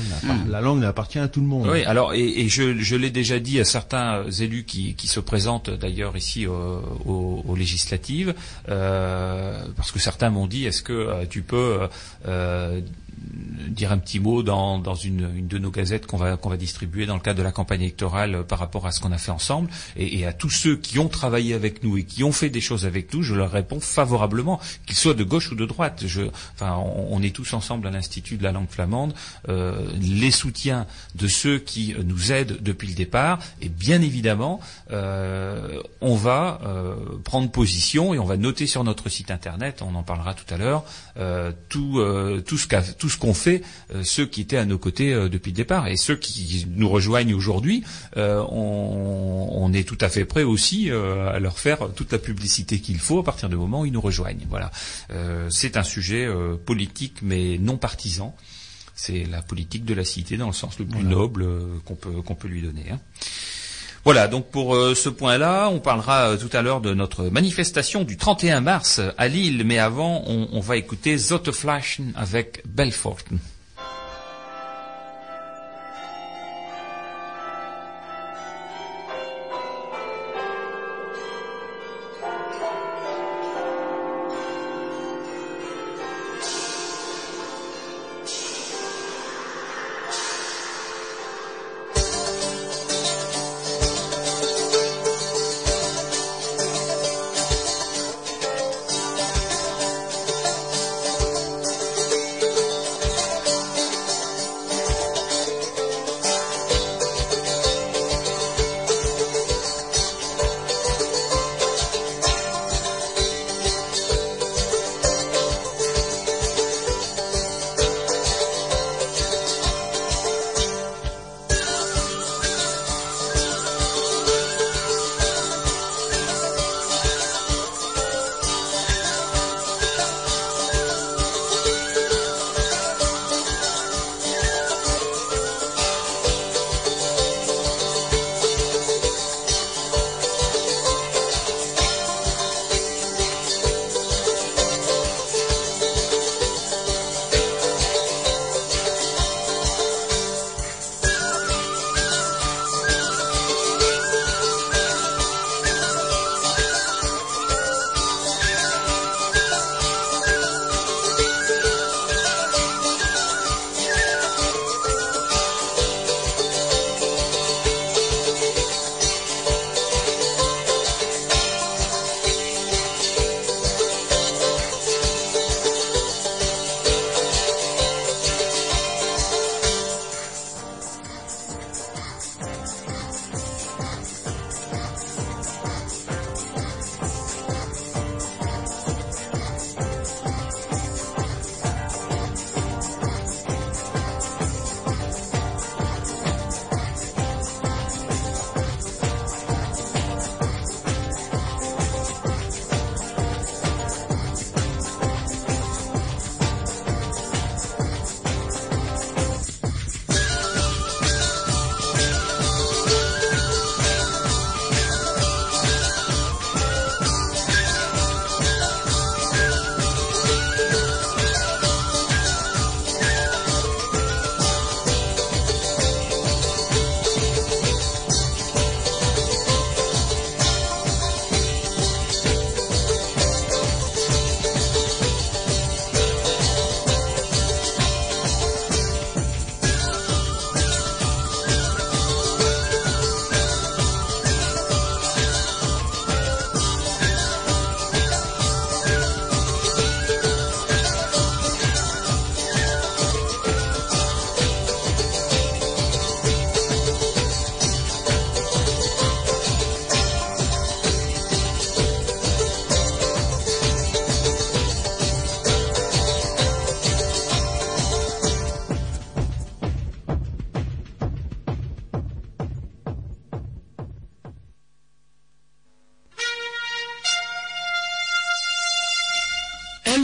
la, la langue appartient à tout le monde. Oui, alors et, et je, je l'ai déjà dit à certains élus qui, qui se présentent d'ailleurs ici aux, aux législatives, euh, parce que certains m'ont dit est-ce que euh, tu peux euh, dire un petit mot dans, dans une, une de nos gazettes qu'on va qu'on va distribuer dans le cadre de la campagne électorale euh, par rapport à ce qu'on a fait ensemble et, et à tous ceux qui ont travaillé avec nous et qui ont fait des choses avec nous, je leur réponds favorablement, qu'ils soient de gauche ou de droite. Je, enfin, on, est tous ensemble à l'Institut de la langue flamande. Euh, les soutiens de ceux qui nous aident depuis le départ et bien évidemment, euh, on va euh, prendre position et on va noter sur notre site internet, on en parlera tout à l'heure, euh, tout euh, tout ce qu'a tout ce qu'ont fait euh, ceux qui étaient à nos côtés euh, depuis le départ et ceux qui nous rejoignent aujourd'hui, euh, on, on est tout à fait prêt aussi à leur faire toute la publicité qu'il faut à partir du moment où ils nous rejoignent. Voilà, c'est un sujet politique mais non partisan. C'est la politique de la cité dans le sens le plus noble qu'on peut qu'on peut lui donner. hein. Voilà, donc pour euh, ce point-là, on parlera euh, tout à l'heure de notre manifestation du 31 mars à Lille, mais avant, on, va écouter Zotteflaschen avec Belforten.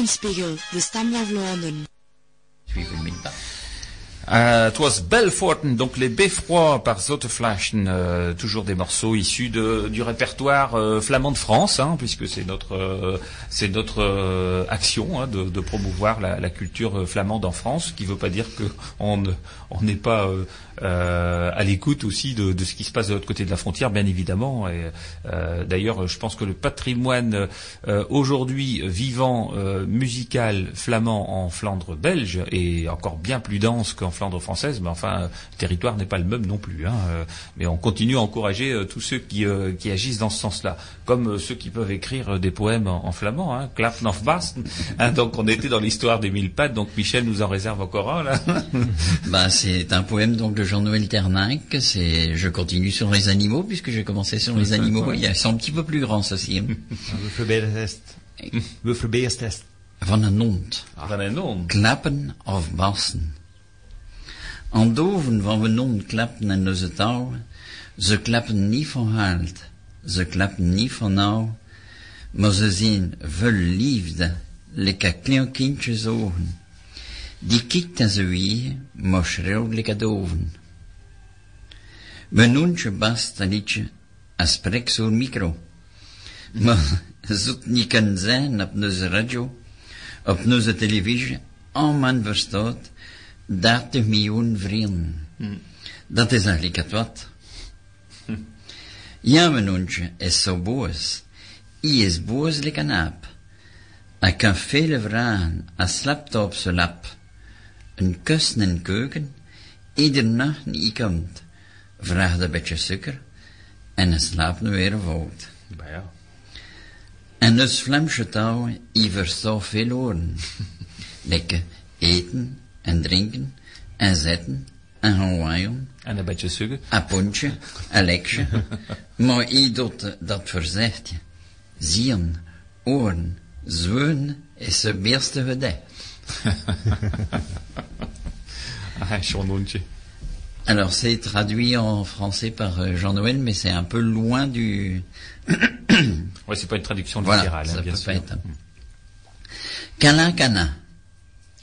Eulenspiegel, de Stammer Vlaanderen. It was Belforten, donc les Beffrois par Zotteflaschen, euh, toujours des morceaux issus de, du répertoire euh, flamand de France, hein, puisque c'est notre euh, c'est notre euh, action hein, de, promouvoir la, culture flamande en France, ce qui ne veut pas dire qu'on ne- on n'est pas à l'écoute aussi de, ce qui se passe de l'autre côté de la frontière, bien évidemment. Et, D'ailleurs, je pense que le patrimoine aujourd'hui vivant musical flamand en Flandre belge est encore bien plus dense qu'en Flandre française, mais enfin, le territoire n'est pas le même non plus. Hein, euh, mais on continue à encourager euh, tous ceux qui, euh, qui agissent dans ce sens-là, comme euh, ceux qui peuvent écrire euh, des poèmes en, en flamand, hein, Klappen of Basten. <laughs> Hein, donc on était dans l'histoire des mille pattes, donc Michel nous en réserve encore un là. <laughs> Bah, c'est un poème donc de Jean-Noël Terninck. C'est, je continue sur les animaux puisque j'ai commencé sur les animaux. Il y a, c'est un petit peu plus grand ceci. Buffelbeerstest. Van een hond. Van een hond. Klappen of bassen. Aan doven van we non klappen en onze touwen. Ze klappen niet van haalt. Ze klappen niet van nou. Maar ze zien vol liefde. Lekker klein kindjes ogen. Die kijkt en zo wie, maar schreeuwelijk het oven. Mijn noentje bast een liedje, en spreekt zo'n micro. Maar zoet niet zijn op onze radio, op onze televisie, men verstaat 30 miljoen vrienden. Dat is eigenlijk het wat. Ja, mijn noentje is zo boos. Hij is boos like een aap. Hij kan vele vragen, hij slaapt op zijn lap. Een kus in een keuken, iedere nacht niet komt. Vraagt een beetje suiker, en hij slaapt nu weer voort. Bah ja. En dus Vlaamse taal, hij verstaat veel woorden. <laughs> Lekker eten en drinken en zitten en gaan waaien. En een beetje suiker. Een pontje, een lekje. <laughs> maar hij doet dat voorzichtig. Zien, oren, zweun is zijn beste gedicht. <laughs> Ah, Chanontje. Alors c'est traduit en français par euh, Jean Noël, mais c'est un peu loin du... <coughs> Ouais, c'est pas une traduction Voilà, littérale, hein, ça bien sûr. pas être. Câlin, câlin.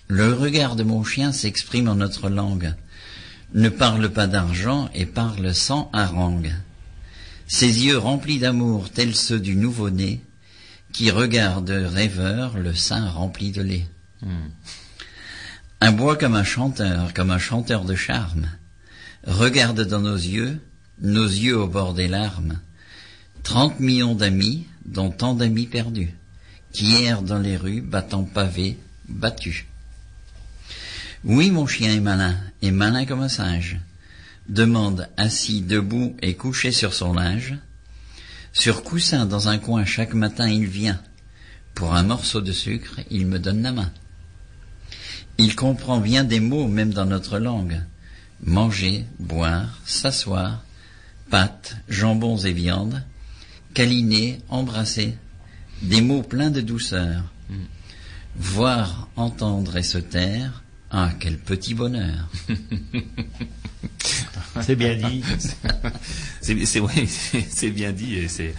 Le regard de mon chien s'exprime en notre langue. Ne parle pas d'argent et parle sans harangue. Ses yeux remplis d'amour tels ceux du nouveau-né qui regarde rêveur le sein rempli de lait. Un bois comme un chanteur, comme un chanteur de charme, regarde dans nos yeux, nos yeux au bord des larmes, trente millions d'amis, dont tant d'amis perdus, qui errent dans les rues, battant pavés, battus. Oui, mon chien est malin, et malin comme un singe, demande assis, debout et couché sur son linge. Sur coussin dans un coin chaque matin il vient. Pour un morceau de sucre, il me donne la main. Il comprend bien des mots même dans notre langue. Manger, boire, s'asseoir, pâtes, jambons et viande, câliner, embrasser, des mots pleins de douceur. Voir, entendre et se taire, ah, quel petit bonheur. <laughs> C'est bien dit. C'est c'est- ouais, c'est- c'est bien dit et c'est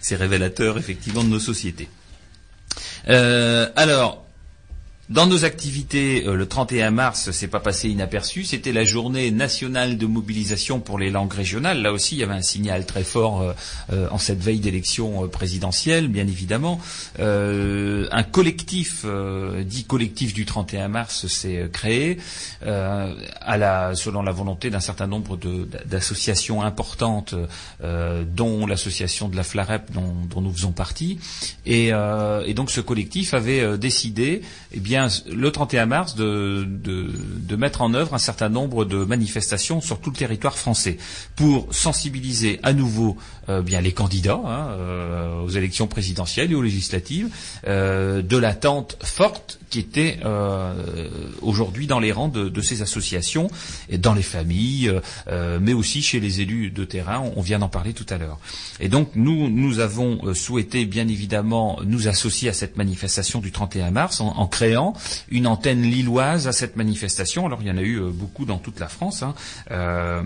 c'est révélateur effectivement de nos sociétés. Euh, alors, dans nos activités, euh, le 31 mars, c'est pas passé inaperçu. C'était la journée nationale de mobilisation pour les langues régionales. Là aussi, il y avait un signal très fort euh, euh, en cette veille d'élection présidentielle, bien évidemment. Un collectif, dit collectif du 31 mars, s'est créé selon la volonté d'un certain nombre d'associations importantes, dont l'association de la Flarep, dont, nous faisons partie. Et, donc, ce collectif avait décidé, eh bien, le 31 mars, de, de, de mettre en œuvre un certain nombre de manifestations sur tout le territoire français pour sensibiliser à nouveau euh, les candidats hein, euh, aux élections présidentielles et aux législatives euh, de l'attente forte qui était euh, aujourd'hui dans les rangs de, de ces associations et dans les familles, euh, mais aussi chez les élus de terrain. On, vient d'en parler tout à l'heure. Et donc nous, nous avons euh, souhaité bien évidemment nous associer à cette manifestation du 31 mars en, en créant une antenne lilloise à cette manifestation. Alors il y en a eu euh, beaucoup dans toute la France. hein. Euh,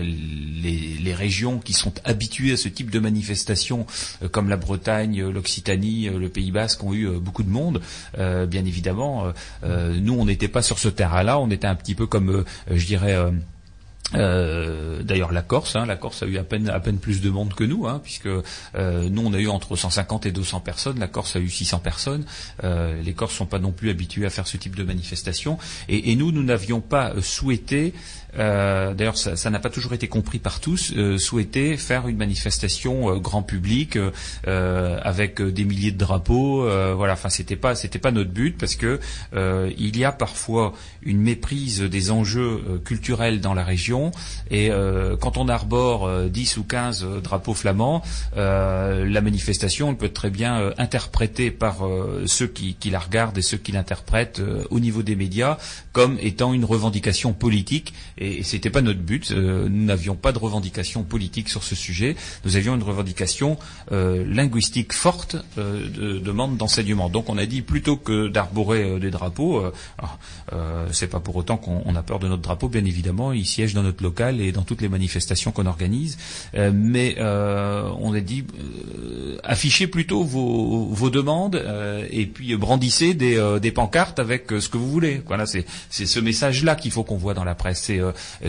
les, les régions qui sont habituées à ce type de manifestation, euh, comme la Bretagne, l'Occitanie, le Pays Basque, ont eu beaucoup de monde. Bien évidemment, euh, euh, nous on n'était pas sur ce terrain-là. On était un petit peu comme, euh, je dirais. D'ailleurs, la Corse, hein, la Corse a eu à peine, plus de monde que nous, hein, puisque nous on a eu entre 150 et 200 personnes, la Corse a eu 600 personnes. Euh, les Corses sont pas non plus habitués à faire ce type de manifestation, et, nous, nous n'avions pas souhaité, euh, d'ailleurs ça n'a pas toujours été compris par tous, euh, souhaité faire une manifestation euh, grand public avec des milliers de drapeaux. voilà, enfin c'était pas, notre but parce que il y a parfois une méprise des enjeux culturels dans la région et quand on arbore euh, 10 ou 15 euh, drapeaux flamands, la manifestation peut très bien interprétée par ceux qui, la regardent et ceux qui l'interprètent au niveau des médias comme étant une revendication politique et c'était pas notre but. Euh, nous n'avions pas de revendication politique sur ce sujet. Nous avions une revendication euh, linguistique forte euh, de demande d'enseignement. Donc on a dit plutôt que d'arborer des drapeaux, euh, c'est pas pour autant qu'on on a peur de notre drapeau. Bien évidemment, il siège dans notre local et dans toutes les manifestations qu'on organise. Mais on a dit affichez plutôt vos, vos demandes et puis brandissez des, des pancartes avec ce que vous voulez. Voilà, c'est ce message-là qu'il faut qu'on voit dans la presse.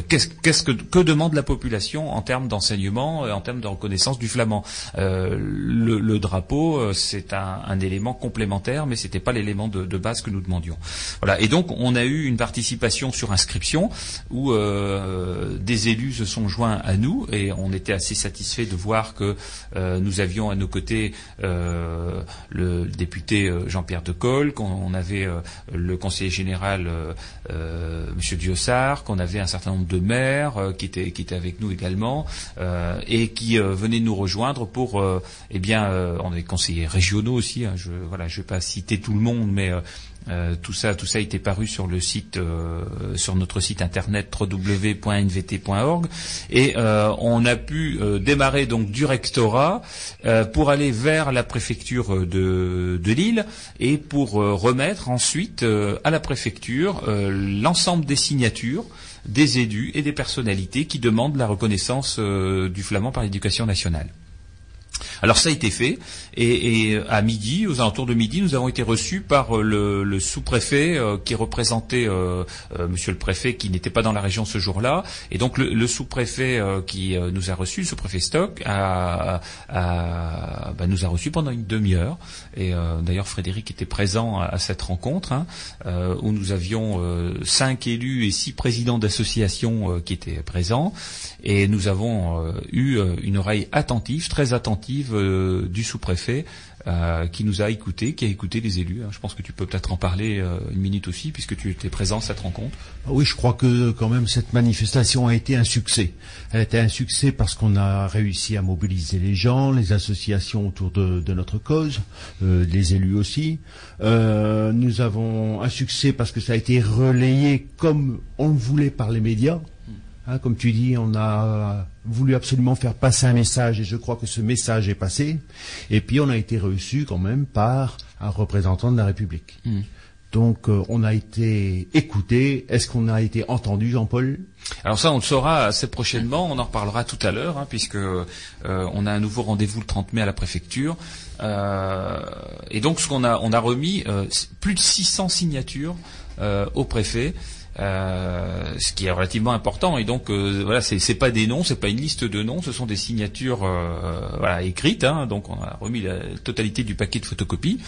Qu'est-ce qu'est-ce que demande la population en termes d'enseignement, euh, en termes de reconnaissance du flamand? Euh, le, drapeau, euh, c'est un, élément complémentaire, mais c'était pas l'élément de, de base que nous demandions. Voilà. Et donc on a eu une participation sur inscription où euh, des élus se sont joints à nous et on était assez satisfait de voir que euh, nous avions à nos côtés euh, le député euh, Jean-Pierre Decolle, qu'on avait euh, le conseiller général euh, euh, Monsieur Diossard, qu'on avait un certain nombre de maires euh, qui étaient avec nous également euh, et qui euh, venaient nous rejoindre pour eh bien on avait conseillers régionaux aussi. hein, je voilà, je vais pas citer tout le monde, mais tout ça, tout ça été paru sur le site, sur notre site internet www.nvt.org, et on a pu démarrer donc du rectorat pour aller vers la préfecture de, Lille et pour remettre ensuite à la préfecture l'ensemble des signatures des élus et des personnalités qui demandent la reconnaissance euh, du flamand par l'éducation nationale. Alors ça a été fait. Et, à midi, aux alentours de midi, nous avons été reçus par euh, le, sous-préfet euh, qui représentait euh, euh, Monsieur le préfet qui n'était pas dans la région ce jour-là. Et donc le, sous-préfet qui nous a reçus, le sous-préfet Stock, bah, nous a reçus pendant une demi-heure. Et d'ailleurs Frédéric était présent à, cette rencontre hein, où nous avions cinq élus et six présidents d'associations qui étaient présents. Et nous avons eu une oreille attentive, très attentive euh, du sous-préfet euh, qui nous a écoutés, qui a écouté les élus. hein. Je pense que tu peux peut-être en parler euh, une minute aussi puisque tu étais présent à cette rencontre. Ah Oui, je crois que quand même cette manifestation a été un succès. Elle a été un succès parce qu'on a réussi à mobiliser les gens, les associations autour de, notre cause, les élus aussi. Nous avons un succès parce que ça a été relayé comme on le voulait par les médias. Hein, comme tu dis, on a voulu absolument faire passer un message et je crois que ce message est passé. Et puis on a été reçu quand même par un représentant de la République. Donc euh, on a été écouté. Est-ce qu'on a été entendu, Jean-Paul? Alors ça, on le saura assez prochainement. On en reparlera tout à l'heure, hein, puisque euh, on a un nouveau rendez-vous le 30 mai à la préfecture. Euh, et donc, ce qu'on a, on a remis euh, plus de 600 signatures au préfet. Euh, ce qui est relativement important et donc euh, voilà c'est pas des noms c'est pas une liste de noms ce sont des signatures euh, voilà écrites hein, donc on a remis la totalité du paquet de photocopies.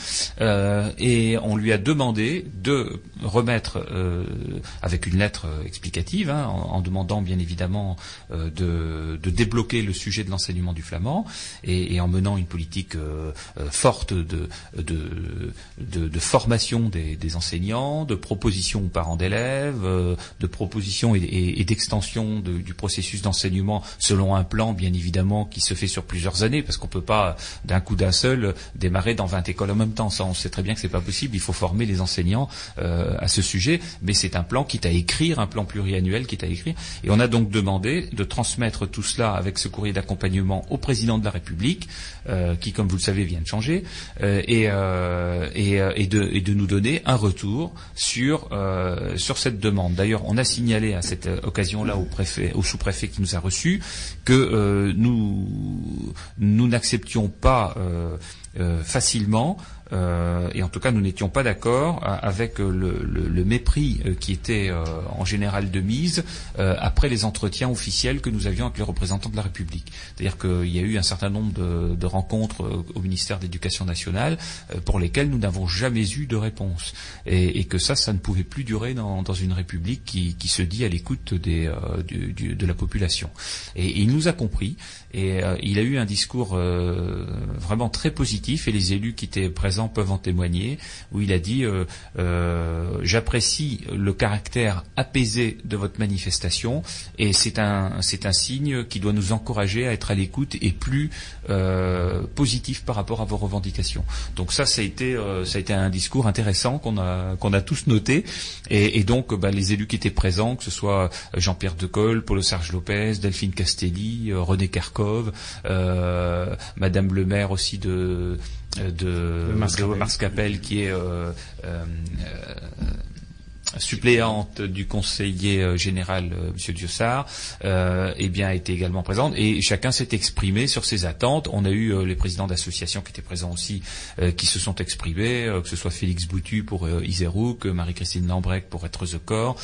Et on lui a demandé de remettre avec une lettre explicative hein, en, en demandant bien évidemment de, de débloquer le sujet de l'enseignement du flamand et, et en menant une politique forte de, de, de, de formation des, des enseignants, de propositions aux parents d'élèves, euh, de propositions et, d'extension de- du processus d'enseignement selon un plan bien évidemment qui se fait sur plusieurs années parce qu'on peut pas d'un coup d'un seul démarrer dans 20 écoles en même temps. Ça, on sait très bien que c'est pas possible. Il faut former les enseignants euh, à ce sujet, mais c'est un plan qui est à écrire, un plan pluriannuel qui est à écrire. Et on a donc demandé de transmettre tout cela avec ce courrier d'accompagnement au président de la République, euh, qui, comme vous le savez, vient de changer, et, et, de, et de nous donner un retour sur sur cette demande. D'ailleurs, on a signalé à cette euh, occasion-là au préfet, sous-préfet qui nous a reçus, que euh, nous n'acceptions pas euh, facilement euh, et en tout cas nous n'étions pas d'accord euh, avec le, mépris euh, qui était en général de mise après les entretiens officiels que nous avions avec les représentants de la République. C'est-à-dire qu'il y a eu un certain nombre de, rencontres au ministère de l'Éducation nationale pour lesquelles nous n'avons jamais eu de réponse et, que ça, ça ne pouvait plus durer dans, une République qui, se dit à l'écoute de la population. Et, il nous a compris et il a eu un discours vraiment très positif et les élus qui étaient présents peuvent en témoigner où il a dit euh, euh, j'apprécie le caractère apaisé de votre manifestation et c'est un c'est un signe qui doit nous encourager à être à l'écoute et plus euh, positif par rapport à vos revendications. Donc ça ça a été ça a été un discours intéressant qu'on a qu'on a tous noté et, donc bah, les élus qui étaient présents que ce soit Jean-Pierre Decolle, Paulo Serge Lopez, Delphine Castelli, René Kerkov, Madame le maire aussi De Mars-Capelle, qui est euh, euh, suppléante du conseiller euh, général euh, Monsieur Diossard, euh, eh bien était également présente et chacun s'est exprimé sur ses attentes. On a eu euh, les présidents d'associations qui étaient présents aussi, euh, qui se sont exprimés, euh, que ce soit Félix Boutu pour euh, Iserouk, euh, Marie-Christine Lambrec pour Être the Corps.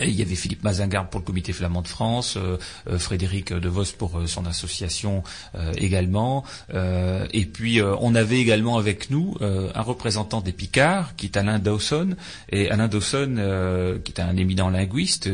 Et il y avait Philippe Mazingarde pour le Comité flamand de France, euh, euh, Frédéric De Vos pour euh, son association euh, également. Euh, et puis on avait également avec nous un représentant des Picards, qui est Alain Dawson. Et Alain Dawson, qui est un éminent linguiste,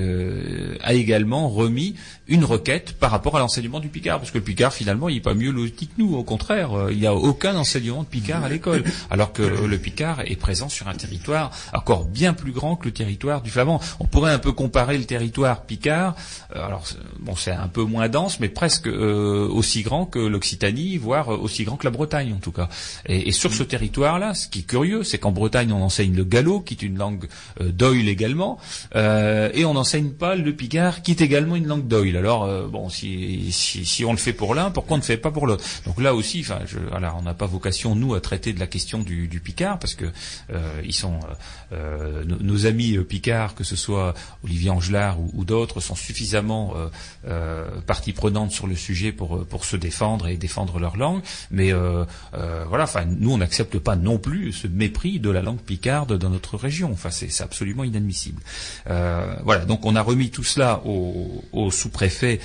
a également remis une requête par rapport à l'enseignement du Picard, parce que le Picard finalement il n'est pas mieux loti que nous, au contraire, il n'y a aucun enseignement de Picard à l'école, alors que le Picard est présent sur un territoire encore bien plus grand que le territoire du Flamand. On pourrait un peu comparer le territoire Picard, euh, alors bon c'est un peu moins dense, mais presque euh, aussi grand que l'Occitanie, voire euh, aussi grand que la Bretagne en tout cas. Et, et sur ce territoire-là, ce qui est curieux, c'est qu'en Bretagne on enseigne le gallo, qui est une langue euh, d'oil également, euh, et on n'enseigne pas le Picard, qui est également une langue d'oil. Alors euh, bon, si, si, si on le fait pour l'un, pourquoi on ne fait pas pour l'autre? Donc là aussi, enfin, voilà, on n'a pas vocation nous à traiter de la question du, du Picard parce que ils sont nos, amis Picards, que ce soit Olivier Angelard ou, d'autres, sont suffisamment euh, euh, partie prenante sur le sujet pour euh, pour se défendre et défendre leur langue. Mais voilà, enfin, nous on n'accepte pas non plus ce mépris de la langue picarde dans notre région. Enfin, c'est absolument inadmissible. Voilà, donc on a remis tout cela au, au sous-préfet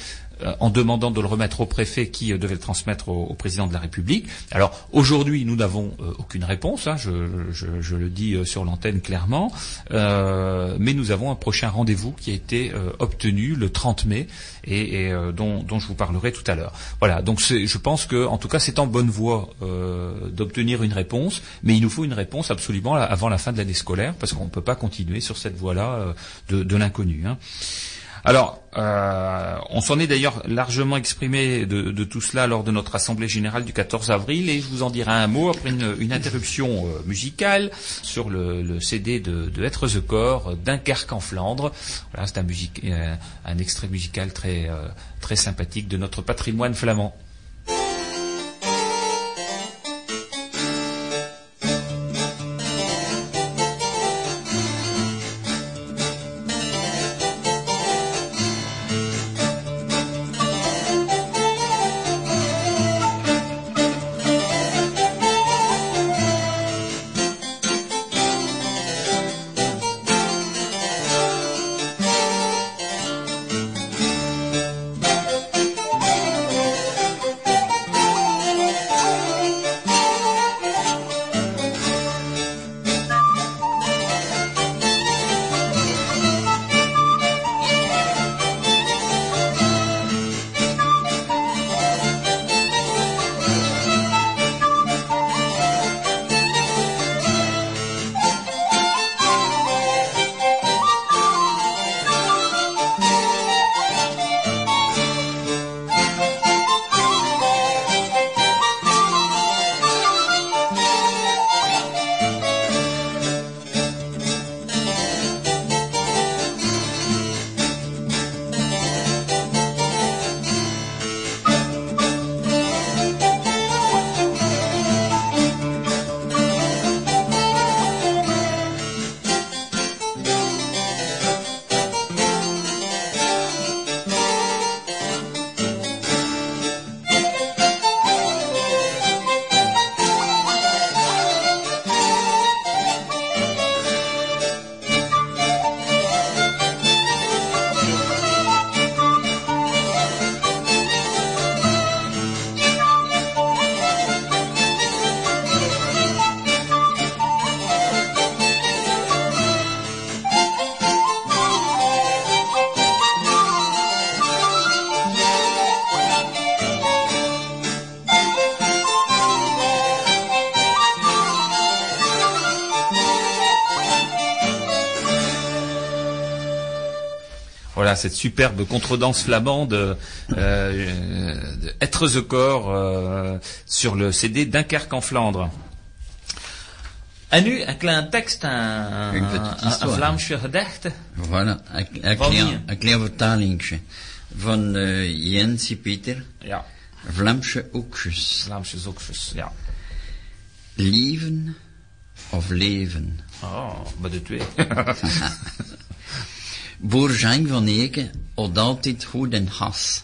en demandant de le remettre au préfet qui euh, devait le transmettre au, au président de la République. Alors aujourd'hui, nous n'avons euh, aucune réponse, hein, je, je- je le dis euh, sur l'antenne clairement, euh, mais nous avons un prochain rendez-vous qui a été euh, obtenu le 30 mai et, et, euh, dont, dont je vous parlerai tout à l'heure. Voilà, donc je pense que, en tout cas, c'est en bonne voie euh, d'obtenir une réponse, mais il nous faut une réponse absolument avant la fin de l'année scolaire, parce qu'on ne peut pas continuer sur cette voie-là euh, de, de l'inconnu. hein. Alors, euh, on s'en est d'ailleurs largement exprimé de, tout cela lors de notre assemblée générale du 14 avril, et je vous en dirai un mot après une, interruption euh, musicale sur le, CD de, de Être the Corps, euh, Dunkerque en Flandre. Voilà, c'est un, musique- euh, un extrait musical très, très sympathique de notre patrimoine flamand. Cette superbe contredanse flamande euh, euh, Être the Corps euh, sur le CD Dunkerque en Flandre. En nu, een klein tekst aan Une petite een-. Vlaamse gedichte. Voilà, een, klein, vertalingje van eh, Jensie Pieter, Ja, Vlaamse oekjes. Vlaamse zokjes, ja. Leven of leven? Oh, bah de <laughs> tuer. Boerjang van Eke had altijd goed en has.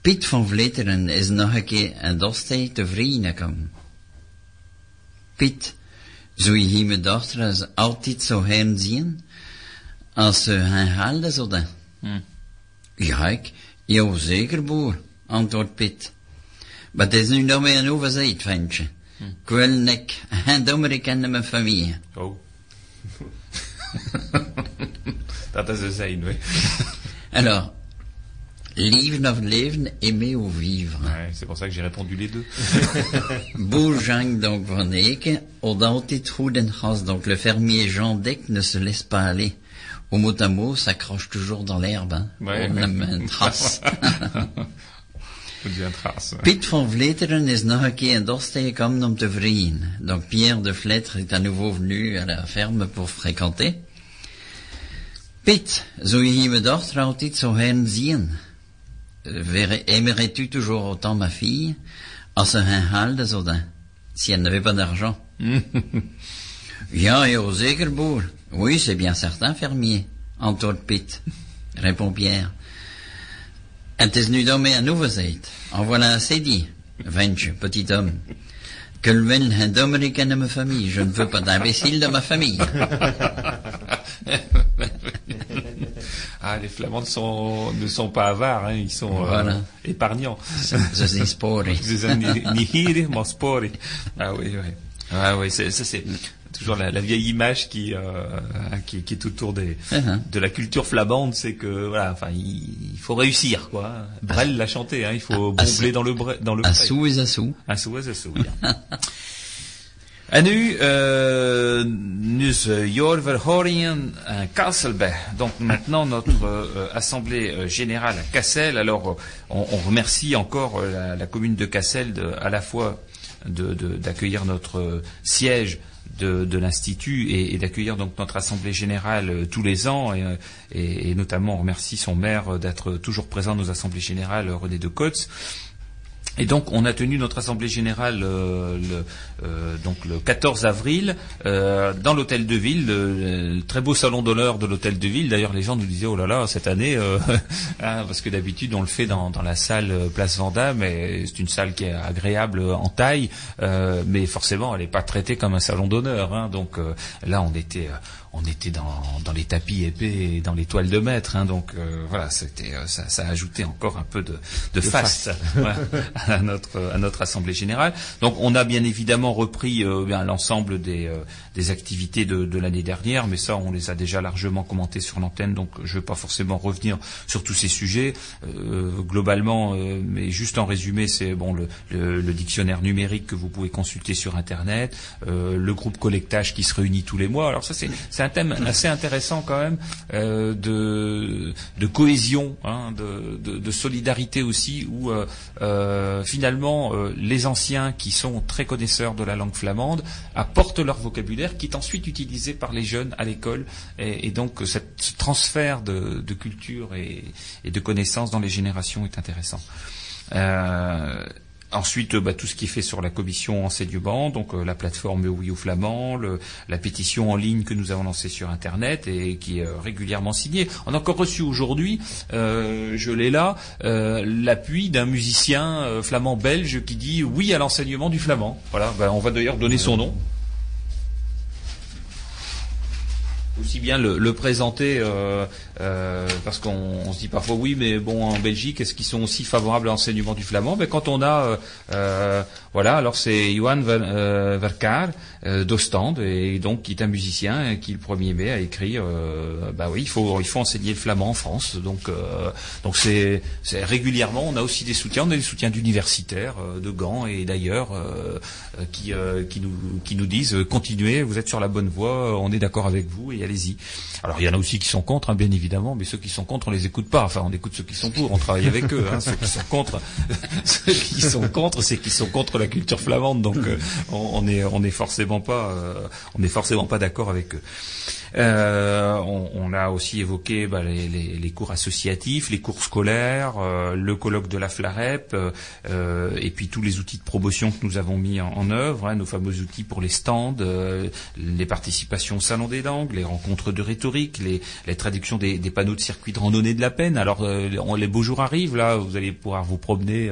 Piet van Vleteren is nog een keer een dostij tevreden gekomen. Piet, zou je hier mijn dochter altijd zo heen zien, als ze haar haalde zouden? Ja, ik, ja, zeker, boer, antwoordt Piet. Maar het is nu nog weer een overzijd, ventje. Ik wil nek, en dommer ik mijn familie. Oh. <laughs> dat is een zijn, hoor. Alors, leven of leven, aimer ou vivre? Ouais, c'est pour ça que j'ai répondu les deux. <laughs> Bourjang donc van Eke, had altijd goed en gas, donc le fermier Jean Deck ne se laisse pas aller. Au mot à mot, s'accroche toujours dans l'herbe, hein. Ouais, On ouais. Faut dire trace. Piet van Vleteren is nog een keer in Dorst tegengekomen om te. Donc Pierre de Vletter est à nouveau venu à la ferme pour fréquenter. Hier mijn dochter altijd zo heen zien? Euh, verrais- Aimerais-tu toujours autant ma fille? Als ze hen haalde zouden, si elle n'avait pas d'argent. <laughs> ja, ja, zeker boer. Oui, c'est bien certain, fermier. Antwoordt Piet. Répond Pierre. Het is nu dan meer een overzijd. En voilà assez dit. Ventje, petit homme. Que le wil un dommerik in mijn familie. Je ne veux pas d'imbécile dans ma famille. <laughs> Ah, les Flamands sont, ne sont pas avares, hein, ils sont euh, Voilà. épargnants. Ze zijn sporen. Ze zijn maar. Ah oui, oui. Ah oui, c'est, ça c'est toujours la, la vieille image qui, euh, qui, qui est autour des, Uh-huh. de la culture flamande, c'est que voilà, enfin, il, il faut réussir, quoi. Brel l'a chanté, hein, il faut Ah, bombler ah, dans le bre- dans le sous et à sous. Ah, så <laughs> En nu, nous à. Donc maintenant notre euh, assemblée euh, générale à Kassel. Alors on, remercie encore la, commune de Kassel à la fois de- de- d'accueillir notre siège de, de l'institut et, d'accueillir donc notre assemblée générale tous les ans et, et- notamment on remercie son maire d'être toujours présent à nos assemblées générales René de Cotz. Et donc, on a tenu notre assemblée générale euh, le, euh, donc le 14 avril euh, dans l'hôtel de ville, le, le très beau salon d'honneur de l'hôtel de ville. D'ailleurs, les gens nous disaient oh là là cette année, euh, <laughs> hein, parce que d'habitude on le fait dans, dans la salle euh, Place Vendôme, et c'est une salle qui est agréable en taille, euh, mais forcément elle n'est pas traitée comme un salon d'honneur. hein. donc euh, là, on était euh, on était dans, dans les tapis épais et dans les toiles de maître. hein. donc euh, voilà, c'était euh, ça, ça a ajouté encore un peu de, de faste <laughs> voilà, à notre à notre assemblée générale. Donc on a bien évidemment repris euh, l'ensemble des euh, des activités de, de l'année dernière, mais ça on les a déjà largement commentées sur l'antenne, donc je ne vais pas forcément revenir sur tous ces sujets. Euh, globalement, euh, mais juste en résumé, c'est bon le, le, le dictionnaire numérique que vous pouvez consulter sur internet, euh, le groupe collectage qui se réunit tous les mois. Alors ça c'est un thème assez intéressant quand même euh, de de cohésion, hein, de, de, de solidarité aussi, où euh, euh, finalement les anciens qui sont très connaisseurs de la langue flamande apportent leur vocabulaire qui est ensuite utilisé par les jeunes à l'école et, donc euh, ce transfert de, culture et, de connaissances dans les générations est intéressant. Euh, Ensuite, bah, tout ce qui est fait sur la commission enseignement, donc euh, la plateforme Oui au Flamand, la pétition en ligne que nous avons lancée sur Internet et qui est régulièrement signée. On a encore reçu aujourd'hui, je l'ai là, l'appui d'un musicien flamand belge qui dit oui à l'enseignement du flamand. Voilà, bah, on va d'ailleurs donner son nom. Aussi bien le, présenter euh, euh, parce qu'on on se dit parfois oui mais bon en Belgique est-ce qu'ils sont aussi favorables à l'enseignement du flamand? Mais quand on a euh, voilà alors c'est Johan Ver, Verkaar euh, d'Ostende et donc qui est un musicien qui le 1er mai a écrit bah oui il faut il faut enseigner le flamand en France. Donc donc c'est régulièrement on a aussi des soutiens. On a des soutiens d'universitaires de Gand et d'ailleurs qui qui nous qui nous disent continuez vous êtes sur la bonne voie on est d'accord avec vous allez-y. Alors il y en a aussi qui sont contre, hein, bien évidemment, mais ceux qui sont contre, on les écoute pas. Enfin, on écoute ceux qui sont pour, on travaille avec eux. Hein. Ceux qui sont contre, <laughs> ceux qui sont contre, c'est qu'ils sont contre la culture flamande. Donc euh, on, on est on est forcément pas euh, on est forcément pas d'accord avec eux. Euh, on, on a aussi évoqué bah, les, les- les cours associatifs, les cours scolaires, euh, le colloque de la FLAREP, euh, et puis tous les outils de promotion que nous avons mis en, en œuvre, hein, nos fameux outils pour les stands, les participations au salon des langues, les rencontres de rhétorique, les, les traductions des, des panneaux de circuit de randonnée de la peine. Alors on- les beaux jours arrivent, là, vous allez pouvoir vous promener.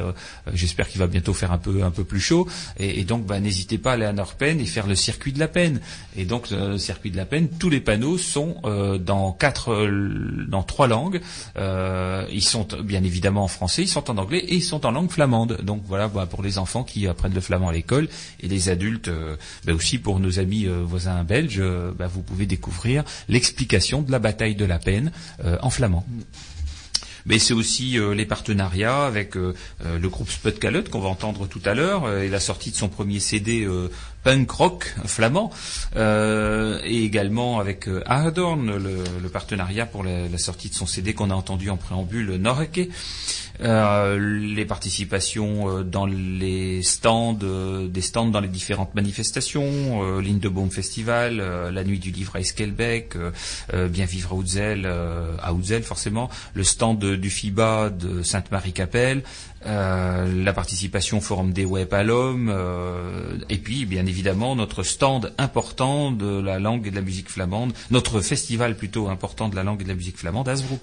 J'espère qu'il va bientôt faire un peu un peu plus chaud, et, et donc bah, n'hésitez pas à aller à Norpen et faire le circuit de la peine. Et donc le circuit de la peine, tous les sont euh, dans quatre, euh, dans trois langues. Euh, ils sont bien évidemment en français, ils sont en anglais et ils sont en langue flamande. Donc voilà, bah, pour les enfants qui apprennent le flamand à l'école et les adultes, euh, bah, aussi pour nos amis euh, voisins belges, euh, bah, vous pouvez découvrir l'explication de la bataille de la peine en flamand. Mais c'est aussi euh, les partenariats avec euh, le groupe Calotte qu'on va entendre tout à l'heure euh, et la sortie de son premier CD punk rock flamand euh, et également avec euh, le, le partenariat pour la, la sortie de son CD qu'on a entendu en préambule Norke. Euh, les participations euh, dans les stands, euh, des stands dans les différentes manifestations, euh, Lindebaum Festival, la nuit du livre à Esquelbec, Bien vivre à Outzel, euh, à Outzel forcément, le stand du FIBA de Sainte-Marie-Capelle, euh, la participation au Forum des Web à l'Homme, euh, et puis bien évidemment notre stand important de la langue et de la musique flamande, notre festival plutôt important de la langue et de la musique flamande, Asbrook,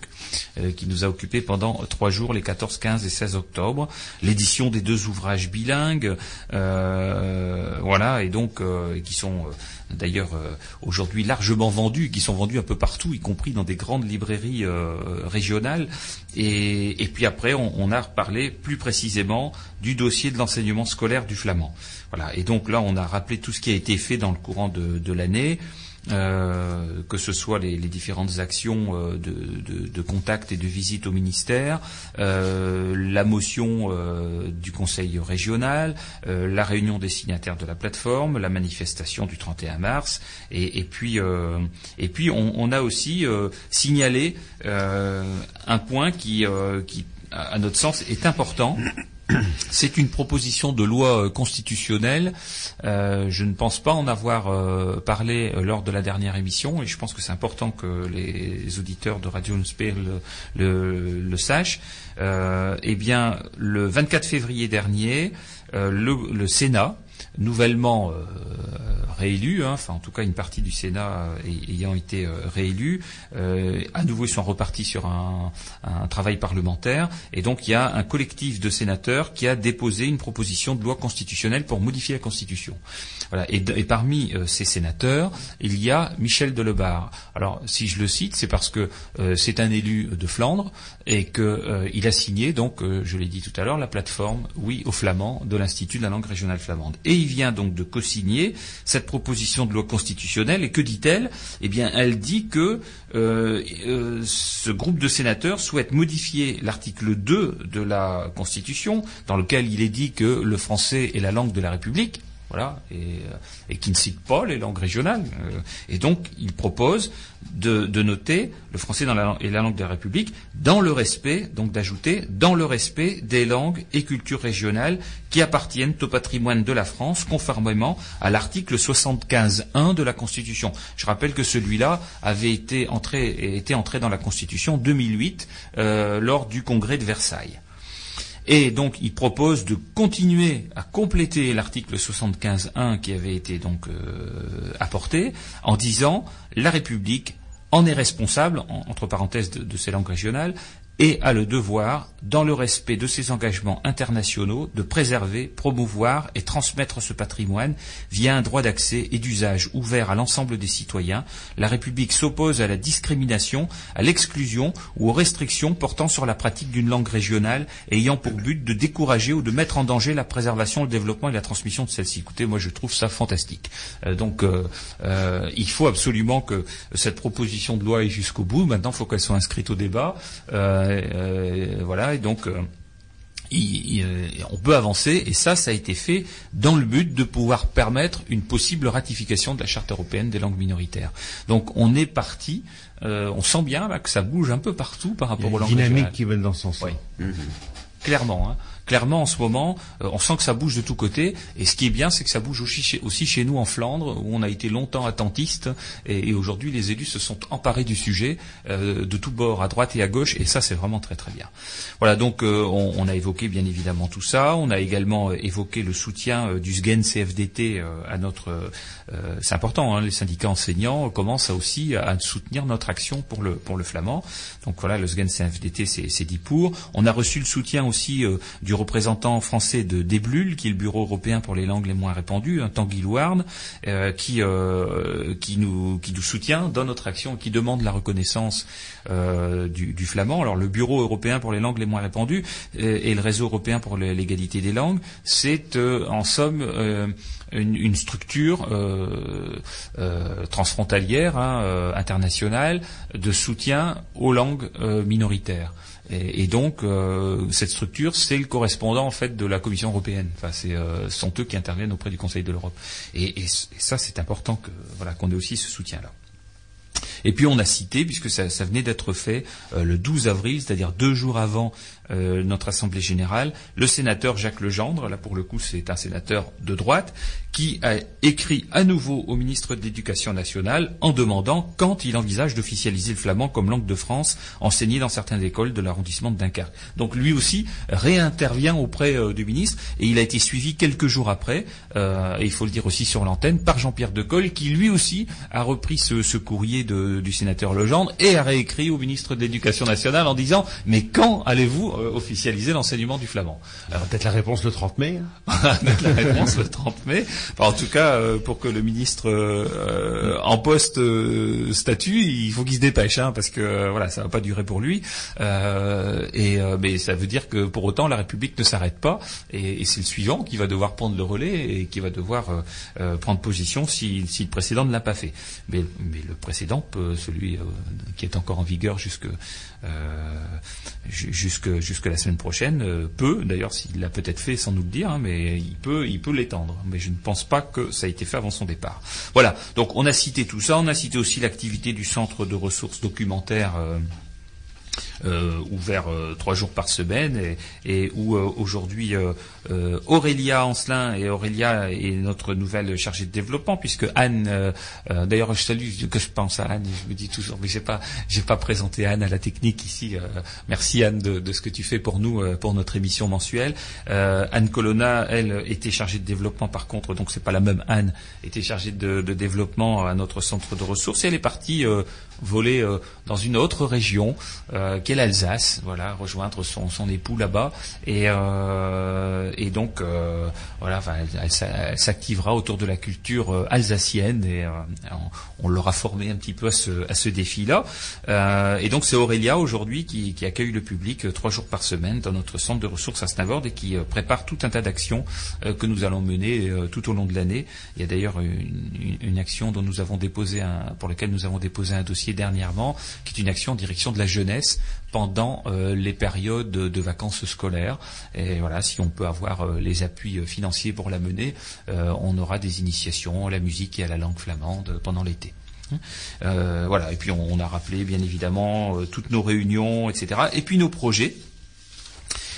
euh, qui nous a occupé pendant trois jours, les 14, 15 et 16 octobre, l'édition des deux ouvrages bilingues, euh, voilà, et donc euh, qui sont d'ailleurs euh, aujourd'hui largement vendus, qui sont vendus un peu partout, y compris dans des grandes librairies euh, régionales. Et, puis après, on, a reparlé plus précisément du dossier de l'enseignement scolaire du flamand. Voilà. Et donc là, on a rappelé tout ce qui a été fait dans le courant de l'année. Euh, que ce soit les, les différentes actions euh, de, de- de contact et de visite au ministère, euh, la motion euh, du Conseil régional, euh, la réunion des signataires de la plateforme, la manifestation du 31 mars, et, et puis et puis on, on a aussi signalé un point qui, qui, à notre sens, est important. <clears throat> C'est une proposition de loi euh, constitutionnelle. Euh, je ne pense pas en avoir euh, parlé lors de la dernière émission, et je pense que c'est important que les auditeurs de Radio Nuspé le, le, le sachent. Euh, eh bien, le 24 février dernier, le, le Sénat, nouvellement euh, réélu, hein, enfin en tout cas une partie du Sénat euh, ay- ayant été euh, réélu, euh, à nouveau ils sont repartis sur un, travail parlementaire, et donc il y a un collectif de sénateurs qui a déposé une proposition de loi constitutionnelle pour modifier la Constitution. Et, parmi ces sénateurs, il y a Michel Delebarre. Alors si je le cite, c'est parce que c'est un élu de Flandre et qu'il a signé, donc je l'ai dit tout à l'heure, la plateforme Oui au flamand de l'Institut de la langue régionale flamande. Il vient donc de co-signer cette proposition de loi constitutionnelle. Et que dit-elle? Eh bien, elle dit que euh, euh, ce groupe de sénateurs souhaite modifier l'article 2 de la Constitution, dans lequel il est dit que le français est la langue de la République. Voilà, et, euh, et qui ne cite pas les langues régionales. Euh, et donc, il propose de, noter le français dans la, et la langue de la République dans le respect, donc d'ajouter dans le respect des langues et cultures régionales qui appartiennent au patrimoine de la France, conformément à l'article 75.1 de la Constitution. Je rappelle que celui-là avait été entré, été entré dans la Constitution en 2008 euh, lors du Congrès de Versailles. Et donc, il propose de continuer à compléter l'article 75.1 qui avait été donc euh, apporté en disant la République en est responsable, en- entre parenthèses de, ses langues régionales, et a le devoir, dans le respect de ses engagements internationaux, de préserver, promouvoir et transmettre ce patrimoine via un droit d'accès et d'usage ouvert à l'ensemble des citoyens. La République s'oppose à la discrimination, à l'exclusion ou aux restrictions portant sur la pratique d'une langue régionale ayant pour but de décourager ou de mettre en danger la préservation, le développement et la transmission de celle-ci. Écoutez, moi je trouve ça fantastique. Euh, donc euh, euh, il faut absolument que cette proposition de loi aille jusqu'au bout. Maintenant, il faut qu'elle soit inscrite au débat. Voilà, et donc. euh, il- il- euh, on peut avancer et ça, ça a été fait dans le but de pouvoir permettre une possible ratification de la Charte européenne des langues minoritaires. Donc on est parti, euh, on sent bien là, que ça bouge un peu partout par Il y a rapport aux langues dynamique qui va dans son sens. Oui. clairement. Hein. Clairement, en ce moment, euh, on sent que ça bouge de tous côtés. Et ce qui est bien, c'est que ça bouge aussi chez, nous en Flandre, où on a été longtemps attentistes. Et, aujourd'hui, les élus se sont emparés du sujet euh, de tous bords, à droite et à gauche. Et ça, c'est vraiment très très bien. Voilà, donc euh, on, a évoqué bien évidemment tout ça. On a également évoqué le soutien du SGEN CFDT à notre. c'est important, hein, les syndicats enseignants commencent aussi à soutenir notre action pour le pour le flamand. Donc voilà, le SGEN CFDT, c'est dit pour. On a reçu le soutien aussi du représentant français de DEBLUL, qui est le Bureau européen pour les langues les moins répandues, un Tanguy Louarn, euh, qui, euh, qui, nous, soutient dans notre action, qui demande la reconnaissance euh, du, flamand. Alors le Bureau européen pour les langues les moins répandues et le Réseau européen pour l'égalité des langues, c'est en somme une, structure transfrontalière, hein, internationale, de soutien aux langues minoritaires. Et, donc euh, cette structure, c'est le correspondant en fait de la Commission européenne. Enfin, c'est euh, sont eux qui interviennent auprès du Conseil de l'Europe. Et, et, et ça, c'est important que voilà qu'on ait aussi ce soutien-là. Et puis on a cité, puisque ça, ça venait d'être fait euh, le 12 avril, c'est-à-dire deux jours avant euh, notre Assemblée générale, le sénateur Jacques Legendre, là pour le coup c'est un sénateur de droite, qui a écrit à nouveau au ministre de l'Éducation nationale en demandant quand il envisage d'officialiser le flamand comme langue de France enseignée dans certaines écoles de l'arrondissement de Dunkerque. Donc lui aussi réintervient auprès euh, du ministre et il a été suivi quelques jours après, euh, et il faut le dire aussi sur l'antenne, par Jean-Pierre Decolle qui lui aussi a repris ce, ce courrier de- du sénateur Legendre et a réécrit au ministre de l'Éducation nationale en disant mais quand allez-vous officialiser l'enseignement du flamand Alors peut-être la réponse le 30 mai. hein. <laughs> Avec la réponse le 30 mai. Enfin, en tout cas, euh, pour que le ministre euh, en poste euh, statue, il faut qu'il se dépêche, hein, parce que euh, voilà, ça va pas durer pour lui. Euh, et euh, mais ça veut dire que pour autant, la République ne s'arrête pas, et, et c'est le suivant qui va devoir prendre le relais et qui va devoir euh, euh, prendre position si, si le précédent ne l'a pas fait. Mais, mais le précédent, peut, celui euh, qui est encore en vigueur jusque euh, ju- jusque jusque la semaine prochaine euh, peut d'ailleurs s'il l'a peut-être fait sans nous le dire hein, mais il peut il peut l'étendre. Mais je ne pense pas que ça a été fait avant son départ. Voilà. Donc on a cité tout ça. On a cité aussi l'activité du centre de ressources documentaires euh, ouvert euh, trois jours par semaine et, où euh, aujourd'hui euh, euh, Aurélia Ancelin et Aurélia est notre nouvelle chargée de développement puisque Anne euh, euh, d'ailleurs je salue que je pense à Anne je me dis toujours mais j'ai pas j'ai pas présenté Anne à la technique ici euh, merci Anne de, ce que tu fais pour nous euh, pour notre émission mensuelle. Euh, Anne Colonna elle était chargée de développement par contre donc c'est pas la même Anne était chargée de, de développement à notre centre de ressources. Et elle est partie euh, voler euh, dans une autre région euh, l'Alsace, voilà, rejoindre son, époux là-bas et, euh, et donc euh, voilà, enfin, elle, elle s'a- elle s'activera autour de la culture euh, alsacienne et euh, on, l'aura formé un petit peu à ce, à ce défi-là. Euh, et donc c'est Aurélia aujourd'hui qui, accueille le public trois jours par semaine dans notre centre de ressources à Snavord et qui prépare tout un tas d'actions que nous allons mener tout au long de l'année. Il y a d'ailleurs une action dont nous avons déposé un, pour laquelle nous avons déposé un dossier dernièrement, qui est une action en direction de la jeunesse pendant euh, les périodes de, vacances scolaires. Et voilà, si on peut avoir euh, les appuis euh, financiers pour la mener, euh, on aura des initiations à la musique et à la langue flamande pendant l'été. Euh, voilà, et puis on, on a rappelé bien évidemment toutes nos réunions, etc. Et puis nos projets.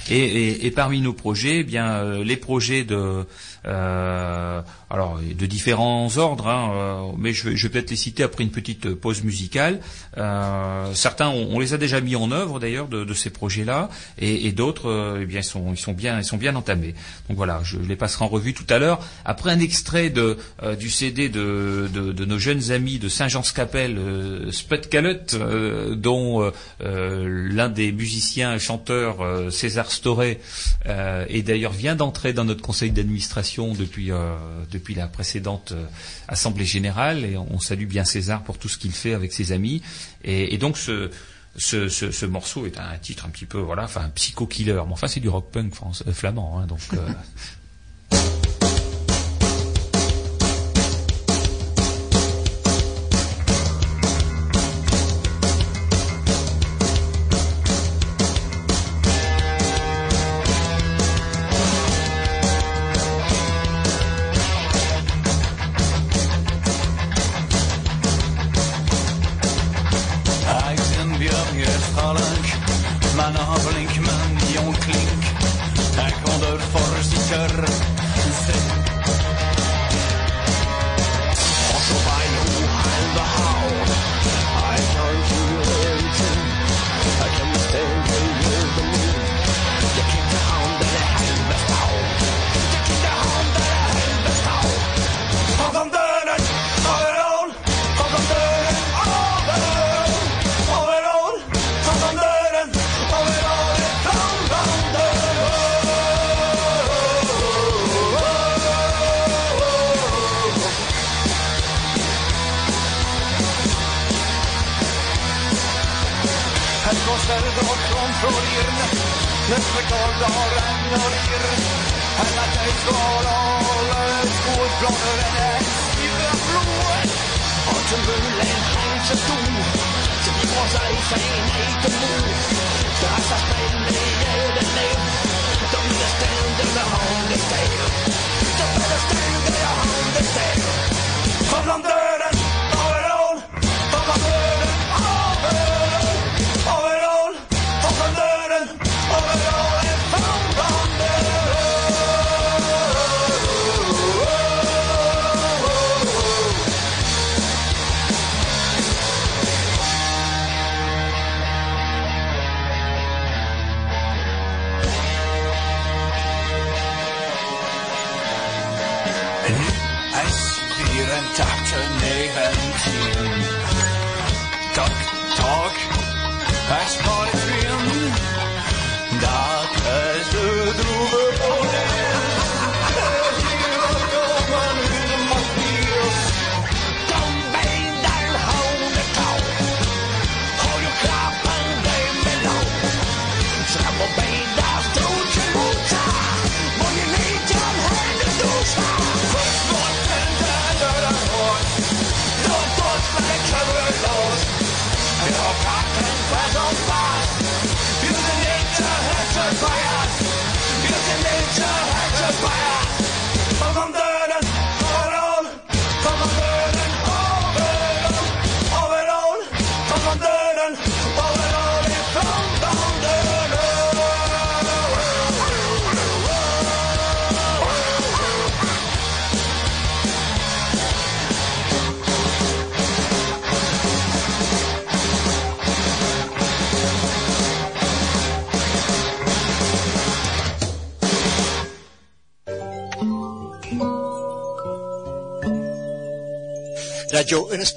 Et, et- et parmi nos projets, eh bien les projets de alors de différents ordres, hein, euh, mais je vais, peut-être les citer après une petite euh, pause musicale. Euh, certains, on, les a déjà mis en œuvre d'ailleurs de, ces projets-là, et, d'autres, euh, eh bien ils sont, ils sont bien, ils sont bien entamés. Donc voilà, je les passerai en revue tout à l'heure. Après un extrait euh, du CD de, nos jeunes amis de Saint-Jean-Scapelle, euh, Spud euh, dont euh, euh, l'un des musiciens chanteurs, euh, César Storé, euh, et d'ailleurs vient d'entrer dans notre conseil d'administration depuis, euh, depuis la précédente euh, assemblée générale, et on salue bien César pour tout ce qu'il fait avec ses amis. Et, donc ce, ce, ce, ce morceau est un titre un petit peu, voilà, enfin, psycho-killer. Mais enfin, c'est du rock punk euh, flamand, hein, donc. <laughs>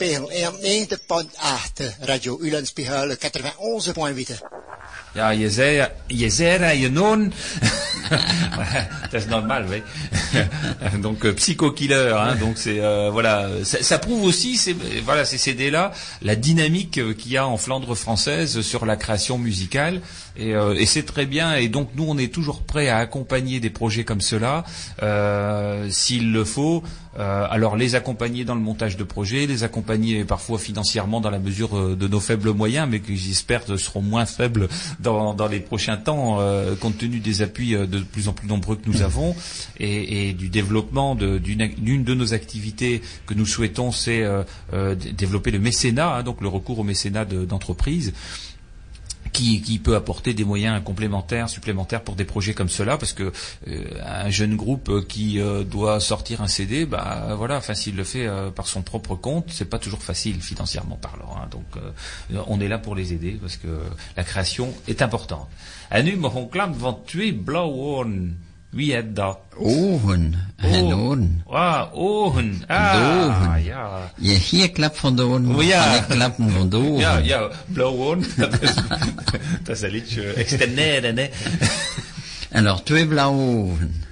Radio Ulenspiegel 90.8, Radio Ulenspiegel 91.8. Ja, je zei, je zei à je non. c'est normal, oui. <laughs> donc euh, Psycho Killer, hein, donc c'est euh, voilà, ça, ça prouve aussi, c'est voilà, ces CD-là, la dynamique euh, qu'il y a en Flandre française sur la création musicale, et, euh, et c'est très bien. Et donc nous, on est toujours prêts à accompagner des projets comme cela, euh, s'il le faut. Euh, alors les accompagner dans le montage de projets, les accompagner parfois financièrement dans la mesure euh, de nos faibles moyens, mais qui j'espère seront moins faibles dans, dans les prochains temps, euh, compte tenu des appuis euh, de plus en plus nombreux que nous avons et, et du développement de- d'une d'une de nos activités que nous souhaitons, c'est euh, euh, développer le mécénat, hein, donc le recours au mécénat de- d'entreprise qui, qui peut apporter des moyens complémentaires, supplémentaires pour des projets comme cela, parce que euh, un jeune groupe qui euh, doit sortir un CD, bah voilà, enfin s'il le fait euh, par son propre compte, c'est pas toujours facile financièrement parlant. hein. donc euh, on est là pour les aider parce que la création est importante. En. Wie het dat? Ogen en Oh. oren. Ah, ogen. Ah, Dogen. ja. Je hier klap van de oren, Oh, ja. en ik klappen van de ogen. Ja, ja, blauwe oren. <laughs> Dat is, <laughs> dat is een liedje externeren, hè. Alors, twee blauwe ogen.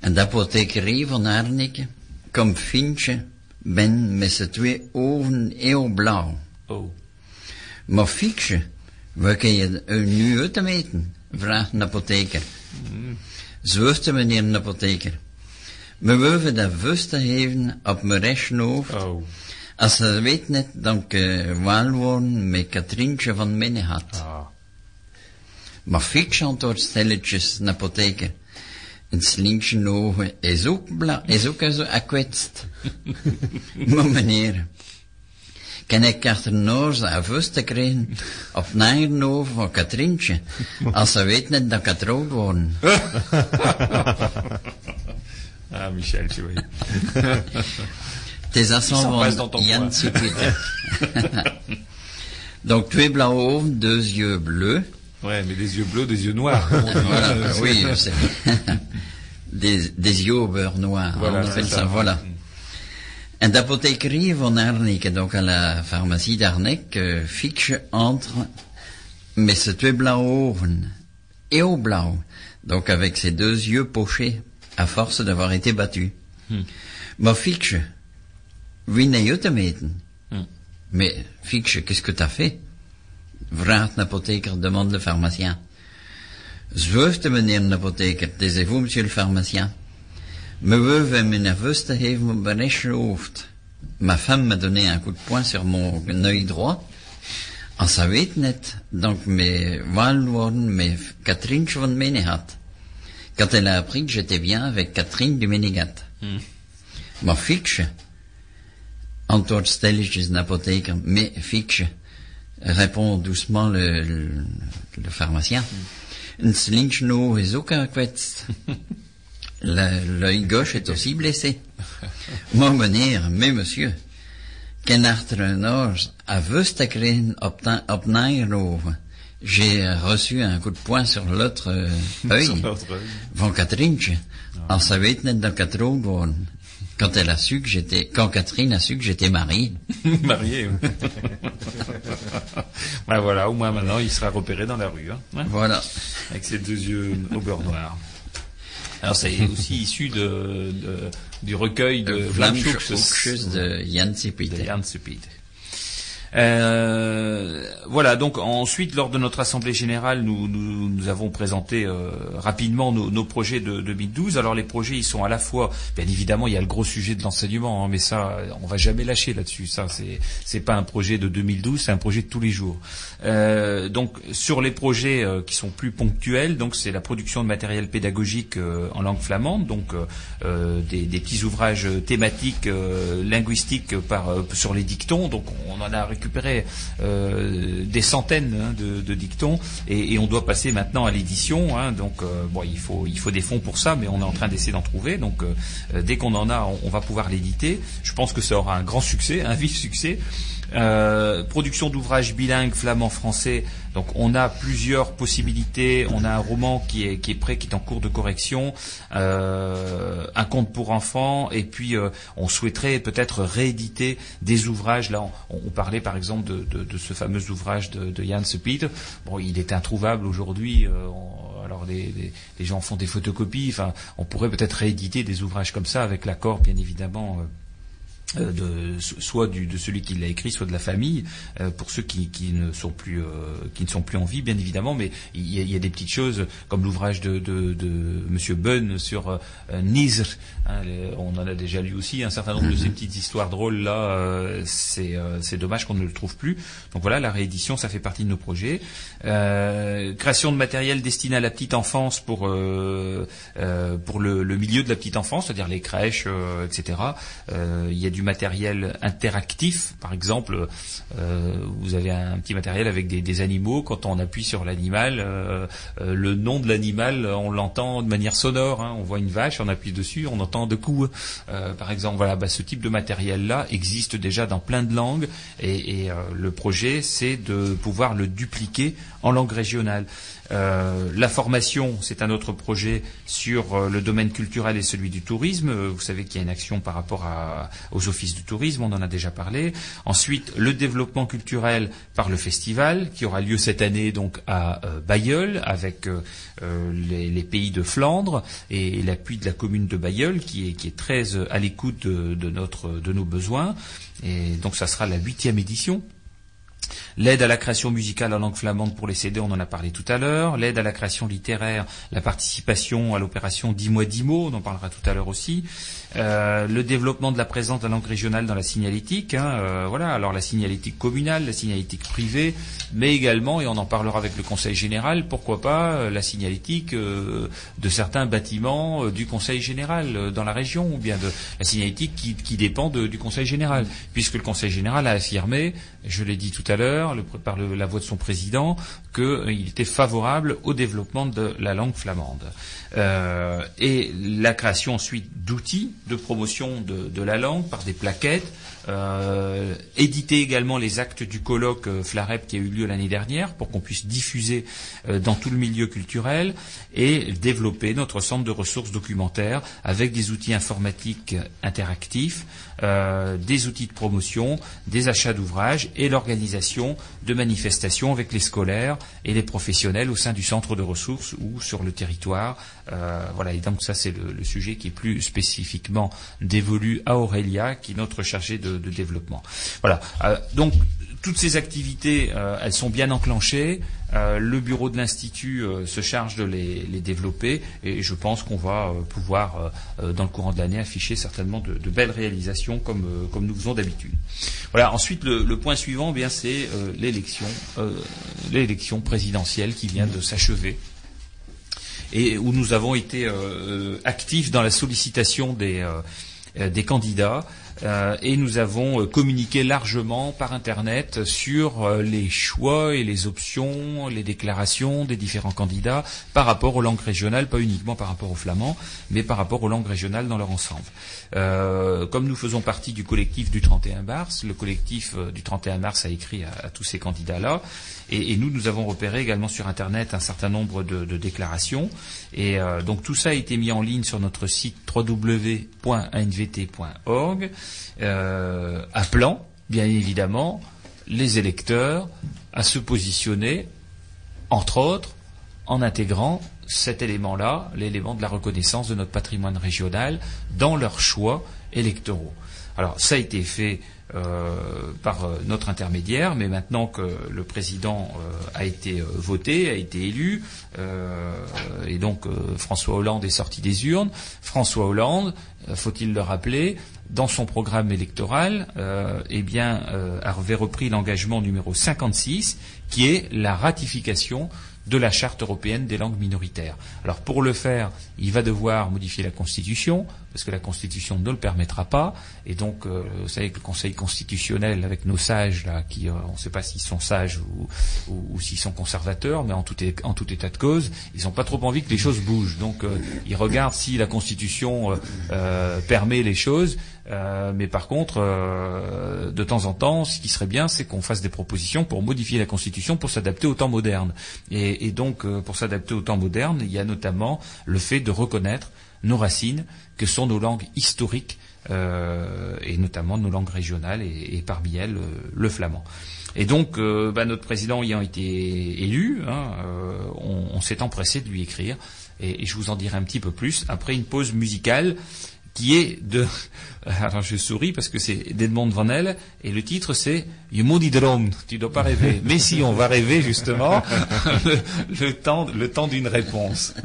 En de apothekerie van Arnike komt Fintje ben met zijn twee ogen heel blauw. Oh. Maar Fietje, waar kun je nu uit te weten? Vraagt een apotheker. Zwoegte meneer een apotheker. We willen dat vast te geven op mijn rechtshoofd. Oh. Als ze weet net, dan ik wel worden met Katrientje van Minne had. Ah. Maar Fietje antwoordt stilletjes een apotheker. Een slinkje ogen is ook, bla, is ook zo gekwetst. <laughs> maar meneer, ken ik achter noos aan vast te krijgen? Op Nijrnoven van Katrientje, als ze weet net dat ik getrouwd worden. <laughs> Ah, Michel, tu vois. <laughs> Het is dat van coin. Sipieter. <laughs> Donc twee blauwe ogen, deux yeux bleus. Ouais, mais des yeux bleus, des yeux noirs. Voilà, oui, c'est des, des yeux au beurre noir. Voilà, on appelle c'est ça, ça. voilà. En d'apothekerie van Arnik, donc à la pharmacie d'Arnek, euh, fixe entre ses twee blauwe ogen et au blanc, donc avec ses deux yeux pochés, à force d'avoir été battu. Maar fixe, wie je te meten? Hmm. Mais fixe, qu'est-ce que t'as fait? Vraagt een apotheker, demande le pharmacien. Zweuft meneer een apotheker, taisez-vous, monsieur le pharmacien? Me veuve est nerveuse te geven op mijn rechtshoofd. Ma femme m'a donné un coup de poing sur mon œil droit. En weet net, donc mes walwoorden, mes Catherine van Menehat. Quand elle a appris que j'étais bien avec Catherine du Ménégat. Maar fixe, antwoord stilletjes een apotheker, mais fixe, répond doucement le, le, le pharmacien. Een slinkje is ook gekwetst. L'œil gauche est aussi blessé. <laughs> Mon meneer, mais monsieur, te krijgen op, ta- op Nijrove. J'ai reçu un coup de poing sur l'autre euh, <laughs> œil œil. van Katrientje. En worden. Quand elle a su que j'étais, quand Catherine a su que j'étais marié. <laughs> Marié. oui. Ouais, voilà, au moins maintenant, il sera repéré dans la rue. Hein. Voilà. avec ses deux yeux au beurre noir. Alors c'est <laughs> aussi issu de, de- du recueil de Hoekjes de Jan Suppiet. Euh, voilà, donc ensuite, lors de notre assemblée générale, nous, nous, nous avons présenté euh, rapidement nos, nos projets de 2012. Alors les projets, ils sont à la fois, bien évidemment, il y a le gros sujet de l'enseignement, hein, mais ça, on va jamais lâcher là-dessus. Ça, c'est pas un projet de 2012, c'est un projet de tous les jours. Euh, donc sur les projets euh, qui sont plus ponctuels, donc c'est la production de matériel pédagogique euh, en langue flamande, donc des, des petits ouvrages thématiques linguistiques par sur les dictons. Donc on en a récupéré euh, des centaines hein, de, dictons et, on doit passer maintenant à l'édition. hein. donc euh, bon, il faut il faut des fonds pour ça, mais on est en train d'essayer d'en trouver. Donc euh, dès qu'on en a, on va pouvoir l'éditer. Je pense que ça aura un grand succès, un vif succès. Euh, production d'ouvrages bilingues flamand-français. Donc on a plusieurs possibilités. On a un roman qui est, qui est prêt, qui est en cours de correction, euh, un conte pour enfants, et puis euh, on souhaiterait peut-être rééditer des ouvrages. Là, on, on parlait par exemple de, de- de ce fameux ouvrage de, de Jan Sepieter. Bon, il est introuvable aujourd'hui. euh, alors les, les- les gens font des photocopies. Enfin, on pourrait peut-être rééditer des ouvrages comme ça avec l'accord, bien évidemment. Euh, de, so- soit du, de celui qui l'a écrit, soit de la famille, euh, pour ceux qui, qui ne sont plus euh, qui ne sont plus en vie, bien évidemment. Mais il y a, il y a des petites choses comme l'ouvrage de, de, de Monsieur Bunn sur euh, Nizr. hein, les- on en a déjà lu aussi un certain nombre de ces petites histoires drôles là. euh, c'est euh, c'est dommage qu'on ne le trouve plus. Donc voilà, la réédition, ça fait partie de nos projets. Euh, création de matériel destiné à la petite enfance pour euh, euh, pour le, le milieu de la petite enfance, c'est-à-dire les crèches, euh, etc. Euh, il y a du matériel interactif, par exemple, euh, vous avez un petit matériel avec des, des animaux. Quand on appuie sur l'animal, euh, euh, le nom de l'animal, on l'entend de manière sonore. hein. On voit une vache, on appuie dessus, on entend de coups. Euh, par exemple, voilà, bah, ce type de matériel-là existe déjà dans plein de langues, et, et, euh, le projet, c'est de pouvoir le dupliquer en langue régionale. Euh, la formation, c'est un autre projet sur euh, le domaine culturel et celui du tourisme. Euh, Vous savez qu'il y a une action par rapport aux offices du tourisme, on en a déjà parlé. Ensuite, le développement culturel par le festival qui aura lieu cette année donc à Bayeul avec les, pays de Flandre et, l'appui de la commune de Bayeul qui est, très à l'écoute de, de nos besoins. Et donc ça sera la huitième édition. L'aide à la création musicale en langue flamande pour les CD, on en a parlé tout à l'heure. L'aide à la création littéraire, la participation à l'opération 10 mois 10 mots, on en parlera tout à l'heure aussi. Euh, le développement de la présence de la langue régionale dans la signalétique. hein, euh, voilà, alors la signalétique communale, la signalétique privée, mais également, et on en parlera avec le Conseil général, pourquoi pas euh, la signalétique de certains bâtiments du Conseil général dans la région, ou bien de la signalétique qui, dépend du Conseil général, puisque le Conseil général a affirmé, je l'ai dit tout à l'heure, par la voix de son président, qu'il était favorable au développement de la langue flamande. Euh, et la création ensuite d'outils de promotion de, la langue par des plaquettes, euh, éditer également les actes du colloque euh, Flarep qui a eu lieu l'année dernière pour qu'on puisse diffuser euh, dans tout le milieu culturel et développer notre centre de ressources documentaires avec des outils informatiques interactifs, euh, des outils de promotion, des achats d'ouvrages et l'organisation de manifestations avec les scolaires et les professionnels au sein du centre de ressources ou sur le territoire. Euh, voilà, et donc ça c'est le, sujet qui est plus spécifiquement dévolu à Aurélia, qui est notre chargée de, développement. Voilà, Euh, donc toutes ces activités, elles sont bien enclenchées. Euh, le bureau de l'institut euh, se charge de les, développer et je pense qu'on va euh, pouvoir, dans le courant de l'année, afficher certainement de, belles réalisations comme, nous faisons d'habitude. Voilà. Ensuite, le, point suivant, eh c'est l'élection, présidentielle qui vient de s'achever et où nous avons été actifs dans la sollicitation des candidats. Euh, et nous avons euh, communiqué largement par Internet sur euh, les choix et les options, les déclarations des différents candidats par rapport aux langues régionales, pas uniquement par rapport aux flamands, mais par rapport aux langues régionales dans leur ensemble. Euh, comme nous faisons partie du collectif du 31 mars, le collectif euh, du 31 mars a écrit à, tous ces candidats-là, et, et nous, nous avons repéré également sur Internet un certain nombre de, déclarations, et euh, donc tout ça a été mis en ligne sur notre site www.anvt.org, euh, appelant, bien évidemment, les électeurs à se positionner, entre autres, en intégrant cet élément-là, l'élément de la reconnaissance de notre patrimoine régional, dans leurs choix électoraux. Alors ça a été fait euh, par euh, notre intermédiaire, mais maintenant que le président euh, a été voté, a été élu, et donc François Hollande est sorti des urnes, François Hollande, faut-il le rappeler, dans son programme électoral, eh bien, avait repris l'engagement numéro 56, qui est la ratification de la charte européenne des langues minoritaires. Alors pour le faire, il va devoir modifier la Constitution, parce que la Constitution ne le permettra pas, et donc euh, vous savez que le Conseil constitutionnel, avec nos sages là, qui euh, on ne sait pas s'ils sont sages ou, ou, s'ils sont conservateurs, mais en tout, é- en tout état de cause, ils n'ont pas trop envie que les choses bougent. Donc euh, ils regardent si la Constitution euh, euh, permet les choses, euh, mais par contre, euh, de temps en temps, ce qui serait bien, c'est qu'on fasse des propositions pour modifier la Constitution pour s'adapter au temps moderne. Et, donc, euh, pour s'adapter au temps moderne, il y a notamment le fait de reconnaître nos racines, que sont nos langues historiques, euh, et notamment nos langues régionales, et, parmi elles, le flamand. Et donc, bah, notre président ayant été élu, hein, on, s'est empressé de lui écrire, et je vous en dirai un petit peu plus après une pause musicale qui est de... <laughs> Alors je souris parce que c'est d'Edmond Van et le titre c'est You Moody Drone, tu dois pas rêver. Mais si, on va rêver justement. <laughs> Le, temps, le temps d'une réponse. <laughs>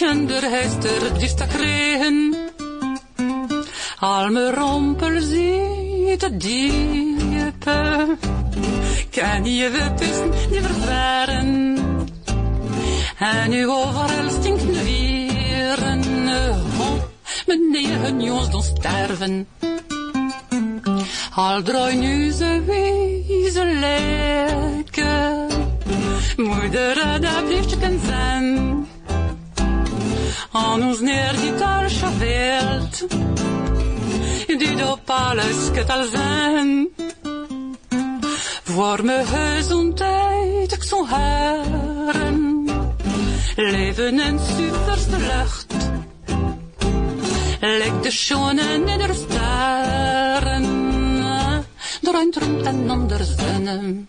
elde. Kinder hester dista kregen. Al me rompel ziet het diepe. Kan je we tussen die vervaren. En nu overal stinkt de wieren. Oh, meneer, jongens doen sterven. Al draai nu ze wezen lekker. Moeder, daar blijft je kan zijn. Aan ons neer die talsche wereld. Die op alles kan zijn. Voor me gezondheid, ik zo'n heren. Leven in superste lucht. Lek de schoenen in de sterren. bruin roemt en ander zinnen.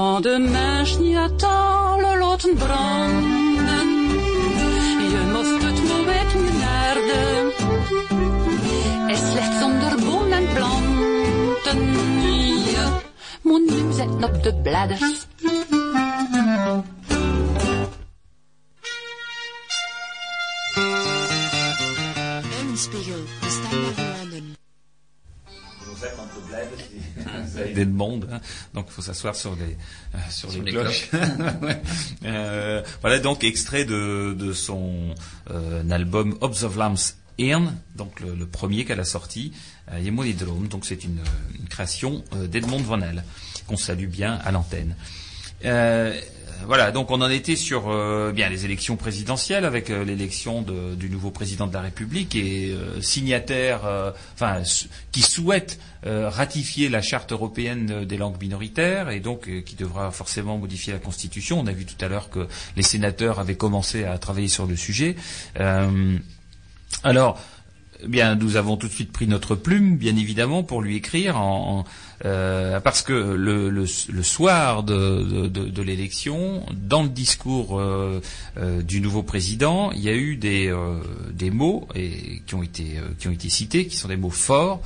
Van de mens niet alle laten branden, je moest het maar weten in aarde is slechts zonder boom en planten. Je moet nu zetten op de bladders. Des monde, hein. donc il faut s'asseoir sur les euh, sur, Sur les, cloches. <laughs> Ouais. Euh, voilà donc extrait de, de son euh, album Obs of Lambs Earn, donc le, le premier qu'elle a sorti, euh, Yemo et. Donc c'est une, une création d'Edmond Van qu'on salue bien à l'antenne. Voilà, donc on en était sur euh, bien les élections présidentielles avec euh, l'élection du nouveau président de la République et euh, signataire, euh, enfin qui souhaite euh, ratifier la charte européenne des langues minoritaires et donc qui devra forcément modifier la Constitution. On a vu tout à l'heure que les sénateurs avaient commencé à travailler sur le sujet. Alors, bien, nous avons tout de suite pris notre plume, bien évidemment, pour lui écrire, en, euh, parce que le, le- le soir de, de- de- l'élection, dans le discours euh, euh, du nouveau président, il y a eu des, euh, des mots et, qui, ont été, euh, qui ont été cités, qui sont des mots forts,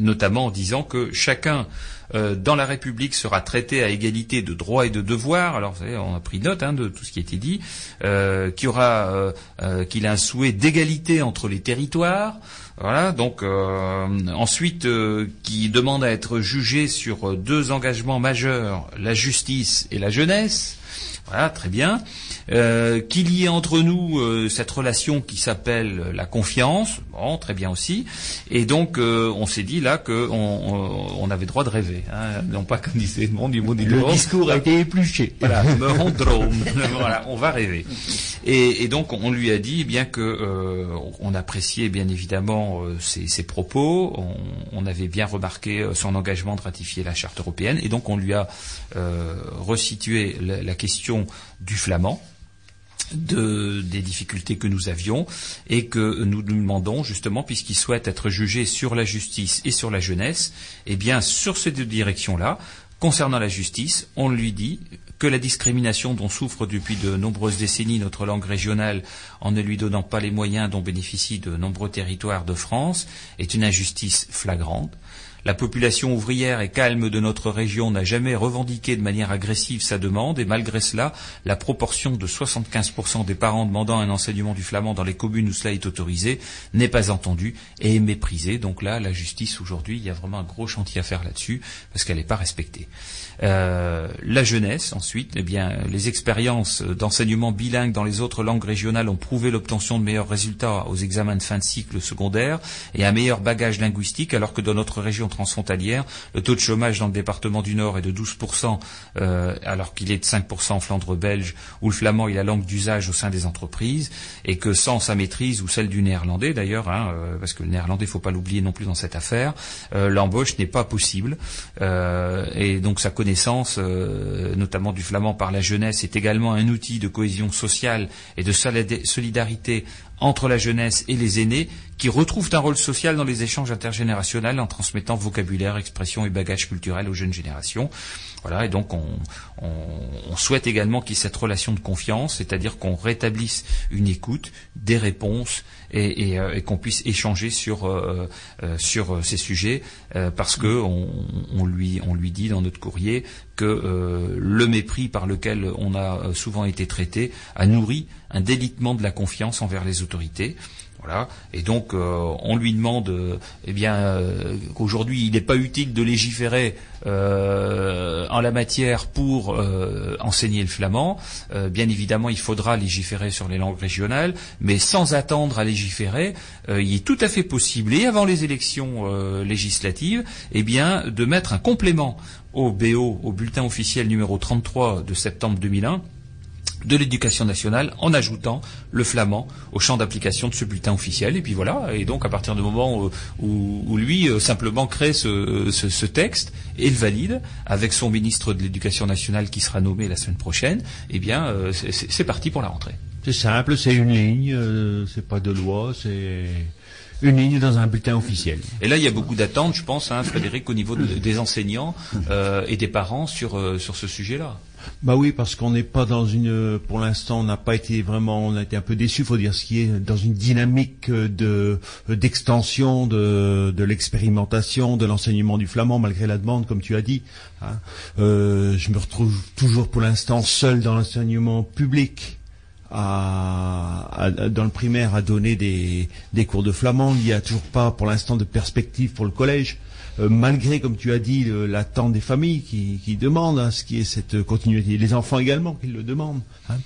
notamment en disant que chacun euh, dans la République sera traité à égalité de droits et de devoirs. Alors, vous savez, on a pris note hein, de tout ce qui a été dit. Euh, qu'il aura, euh, euh, qu'il a un souhait d'égalité entre les territoires. Voilà. Donc, ensuite, qui demande à être jugé sur deux engagements majeurs la justice et la jeunesse. Voilà, très bien. Euh, qu'il y ait entre nous euh, cette relation qui s'appelle la confiance, bon, très bien aussi. Et donc, euh, on s'est dit là qu'on on, on avait droit de rêver, hein, non pas comme disait le monde du mot du Le discours a été épluché. Voilà, <laughs> me <laughs> voilà, on va rêver. Et, et donc on lui a dit eh bien que on appréciait bien évidemment ses, ses propos, on, on avait bien remarqué son engagement de ratifier la charte européenne, et donc on lui a resitué la, la question du flamand de, des difficultés que nous avions et que nous nous demandons justement, puisqu'il souhaite être jugé sur la justice et sur la jeunesse, eh bien sur ces deux directions-là, concernant la justice, on lui dit que la discrimination dont souffre depuis de nombreuses décennies notre langue régionale en ne lui donnant pas les moyens dont bénéficient de nombreux territoires de France est une injustice flagrante. La population ouvrière et calme de notre région n'a jamais revendiqué de manière agressive sa demande et malgré cela, la proportion de 75% des parents demandant un enseignement du flamand dans les communes où cela est autorisé n'est pas entendue et est méprisée. Donc là, la justice aujourd'hui, il y a vraiment un gros chantier à faire là-dessus parce qu'elle n'est pas respectée. Euh, la jeunesse, ensuite, eh bien, les expériences d'enseignement bilingue dans les autres langues régionales ont prouvé l'obtention de meilleurs résultats aux examens de fin de cycle secondaire et un meilleur bagage linguistique, alors que dans notre région transfrontalière, le taux de chômage dans le département du Nord est de 12%, euh, alors qu'il est de 5% en Flandre belge, où le flamand est la langue d'usage au sein des entreprises, et que sans sa maîtrise, ou celle du néerlandais d'ailleurs, hein, euh, parce que le néerlandais, il ne faut pas l'oublier non plus dans cette affaire, euh, l'embauche n'est pas possible, euh, et donc sa connaissance, euh, notamment du flamand par la jeunesse, est également un outil de cohésion sociale et de solida- solidarité entre la jeunesse et les aînés, qui retrouvent un rôle social dans les échanges intergénérationnels en transmettant vocabulaire, expression et bagage culturel aux jeunes générations. Voilà, et donc on, souhaite également qu'il y ait cette relation de confiance, c'est-à-dire qu'on rétablisse une écoute, des réponses et, euh, qu'on puisse échanger sur euh, euh, sur ces sujets, parce que on, lui on lui dit dans notre courrier que le mépris par lequel on a souvent été traité a nourri un délitement de la confiance envers les autorités. Voilà. Et donc, euh, on lui demande, euh, eh bien, euh, qu'aujourd'hui, il n'est pas utile de légiférer euh, en la matière pour euh, enseigner le flamand. Euh, bien évidemment, il faudra légiférer sur les langues régionales, mais sans attendre à légiférer, il est tout à fait possible, et avant les élections législatives, eh bien, de mettre un complément au BO, au bulletin officiel numéro 33 de septembre 2001 de l'éducation nationale en ajoutant le flamand au champ d'application de ce bulletin officiel. Et puis voilà, et donc à partir du moment où, où- où lui euh, simplement crée ce, ce- ce texte et le valide avec son ministre de l'éducation nationale qui sera nommé la semaine prochaine, eh bien euh, c'est- parti pour la rentrée. C'est simple, c'est une ligne, euh, c'est pas de loi, c'est une ligne dans un bulletin officiel. Et là, il y a beaucoup d'attentes, je pense, hein, Frédéric, au niveau de- des enseignants euh, et des parents sur, euh, sur ce sujet-là. Bah oui, parce qu'on n'est pas dans une, pour l'instant, on n'a pas été vraiment, on a été un peu déçus, faut dire ce qui est, dans une dynamique de d'extension de, de l'expérimentation, de l'enseignement du flamand malgré la demande, comme tu as dit. hein. Euh, je me retrouve toujours pour l'instant seul dans l'enseignement public. À, à- dans le primaire à donner des, des cours de flamand. Il n'y a toujours pas pour l'instant de perspective pour le collège. Euh, malgré, comme tu as dit, l'attente des familles qui, qui demandent hein, ce qui est cette continuité, les enfants également qui le demandent. hein.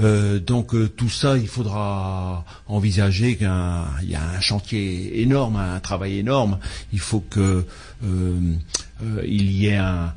Euh, donc euh, tout ça, il faudra envisager qu'il y a un chantier énorme, un travail énorme. Il faut que il y ait un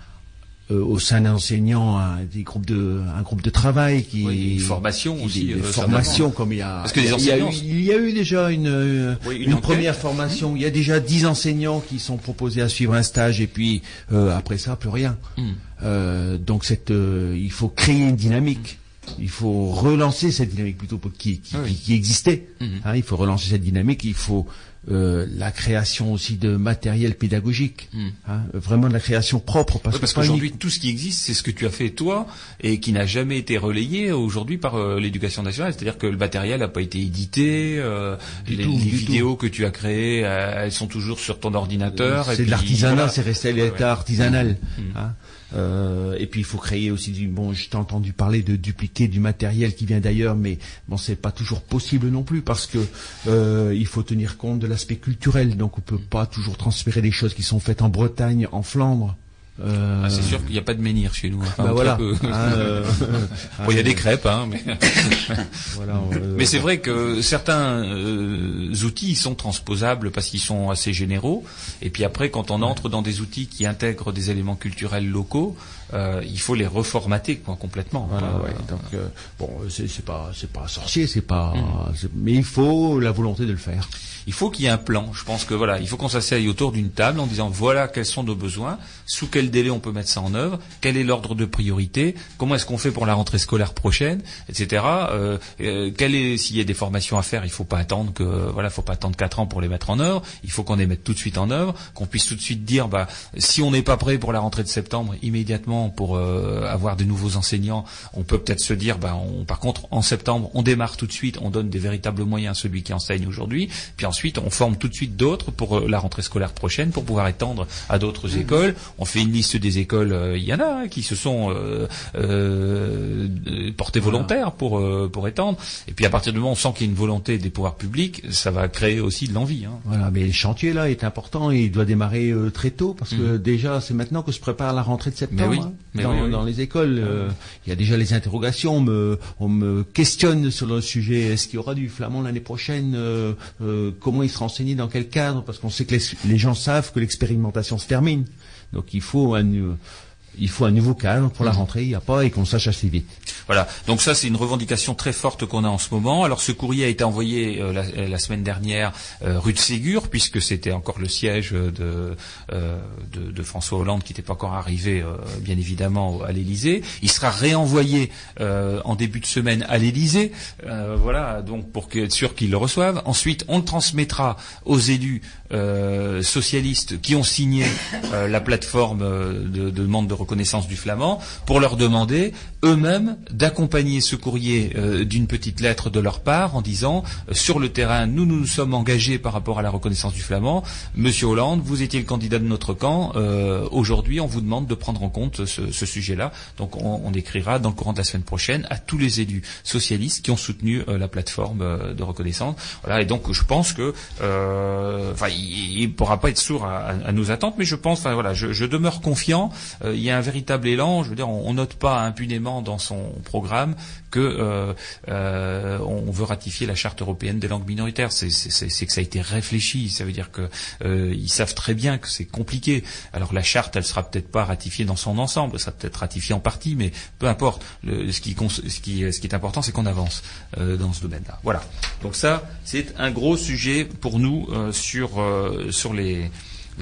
au sein d'un enseignant un, des groupes de un groupe de travail qui Oui, une formation qui- aussi, des, euh, des certainement. formations comme il y a Parce que les il y a eu, enseignants- il y a eu déjà une euh, Oui, une première formation il y a déjà dix enseignants qui sont proposés à suivre un stage et puis euh, après ça plus rien Mm. Euh, donc cette euh, il faut créer une dynamique il faut relancer cette dynamique plutôt pour- qui, qui, Oui. qui- qui existait. Mhm. Hein, il faut relancer cette dynamique. Il faut euh, la création aussi de matériel pédagogique. Mhm. Hein, vraiment de la création propre. Parce, qu'aujourd'hui, tout ce qui existe, c'est ce que tu as fait toi et qui n'a jamais été relayé aujourd'hui par euh, l'éducation nationale. C'est-à-dire que le matériel n'a pas été édité, euh, les, tout, les du vidéos que tu as créées, euh, elles sont toujours sur ton ordinateur. C'est de l'artisanat, voilà. c'est resté à l'état ouais. artisanal. Mhm. hein. Euh, et puis il faut créer aussi du bon. Je t'ai entendu parler de dupliquer du matériel qui vient d'ailleurs, mais bon, c'est pas toujours possible non plus parce que euh, il faut tenir compte de l'aspect culturel. Donc on peut pas toujours transférer des choses qui sont faites en Bretagne, en Flandre. Euh, Ah, c'est sûr qu'il n'y a pas de menhir chez nous. enfin, bah voilà. peu. hein, euh, <laughs> Bon, il y a hein, des crêpes, hein, mais... <laughs> voilà, euh, Mais c'est vrai que certains euh, outils sont transposables parce qu'ils sont assez généraux. Et puis après, quand on entre dans des outils qui intègrent des éléments culturels locaux, euh, il faut les reformater quoi, complètement. Voilà, Euh, ouais. Donc euh, bon, c'est pas c'est pas sorcier, c'est pas. C'est- Mais il faut la volonté de le faire. Il faut qu'il y ait un plan. Je pense que voilà, il faut qu'on s'asseye autour d'une table en disant voilà quels sont nos besoins, sous quel délai on peut mettre ça en œuvre, quel est l'ordre de priorité, comment est-ce qu'on fait pour la rentrée scolaire prochaine, etc. Euh, euh, est s'il y a des formations à faire, il faut pas attendre que voilà, faut pas attendre quatre ans pour les mettre en œuvre. Il faut qu'on les mette tout de suite en œuvre, qu'on puisse tout de suite dire bah si on n'est pas prêt pour la rentrée de septembre immédiatement pour euh, avoir de nouveaux enseignants, on peut peut-être se dire bah par contre en septembre on démarre tout de suite, on donne des véritables moyens à celui qui enseigne aujourd'hui, ensuite on forme tout de suite d'autres pour euh, la rentrée scolaire prochaine pour pouvoir étendre à d'autres écoles. On fait une liste des écoles, euh, il y en a hein, qui se sont euh, portées volontaires pour pour étendre. Et puis à partir du moment où on sent qu'il y a une volonté des pouvoirs publics, ça va créer aussi de l'envie. Hein. Voilà, mais le chantier là est important et il doit démarrer très tôt parce que Mhm. déjà c'est maintenant que se prépare la rentrée de septembre. Mais oui, hein. mais dans, oui, oui. dans les écoles, euh, il y a déjà les interrogations. On me, on me questionne sur le sujet. Est-ce qu'il y aura du flamand l'année prochaine Comment il sera enseigné Dans quel cadre Parce qu'on sait que les, gens savent que l'expérimentation se termine. Donc il faut un, il faut un nouveau cadre pour la rentrée, il n'y a pas, et qu'on sache assez vite. Voilà. Donc ça, c'est une revendication très forte qu'on a en ce moment. Alors ce courrier a été envoyé euh, la, semaine dernière euh, rue de Ségur, puisque c'était encore le siège de, euh, François Hollande qui n'était pas encore arrivé, euh, bien évidemment, à l'Élysée. Il sera réenvoyé en début de semaine à l'Élysée. Voilà, donc pour être sûr qu'ils le reçoivent. Ensuite, on le transmettra aux élus euh, socialistes qui ont signé euh, la plateforme euh, de, de demande de reconnaissance du flamand pour leur demander eux-mêmes d'accompagner ce courrier euh, d'une petite lettre de leur part en disant euh, sur le terrain nous nous, sommes engagés par rapport à la reconnaissance du flamand. Monsieur Hollande vous étiez le candidat de notre camp. Euh, aujourd'hui on vous demande de prendre en compte ce, sujet-là. Donc on, écrira dans le courant de la semaine prochaine à tous les élus socialistes qui ont soutenu la plateforme de reconnaissance. Voilà et donc je pense que enfin il ne pourra pas être sourd à, nos attentes mais je pense enfin voilà je, demeure confiant. Il y a un véritable élan. Je veux dire on note pas impunément dans son programme que euh, euh, on veut ratifier la charte européenne des langues minoritaires. C'est que ça a été réfléchi. Ça veut dire que euh, ils savent très bien que c'est compliqué. Alors la charte elle sera peut-être pas ratifiée dans son ensemble. Elle sera peut-être ratifiée en partie mais peu importe. Le- ce qui ce qui ce qui est important c'est qu'on avance euh, dans ce domaine là voilà. Donc ça c'est un gros sujet pour nous euh, sur euh, sur les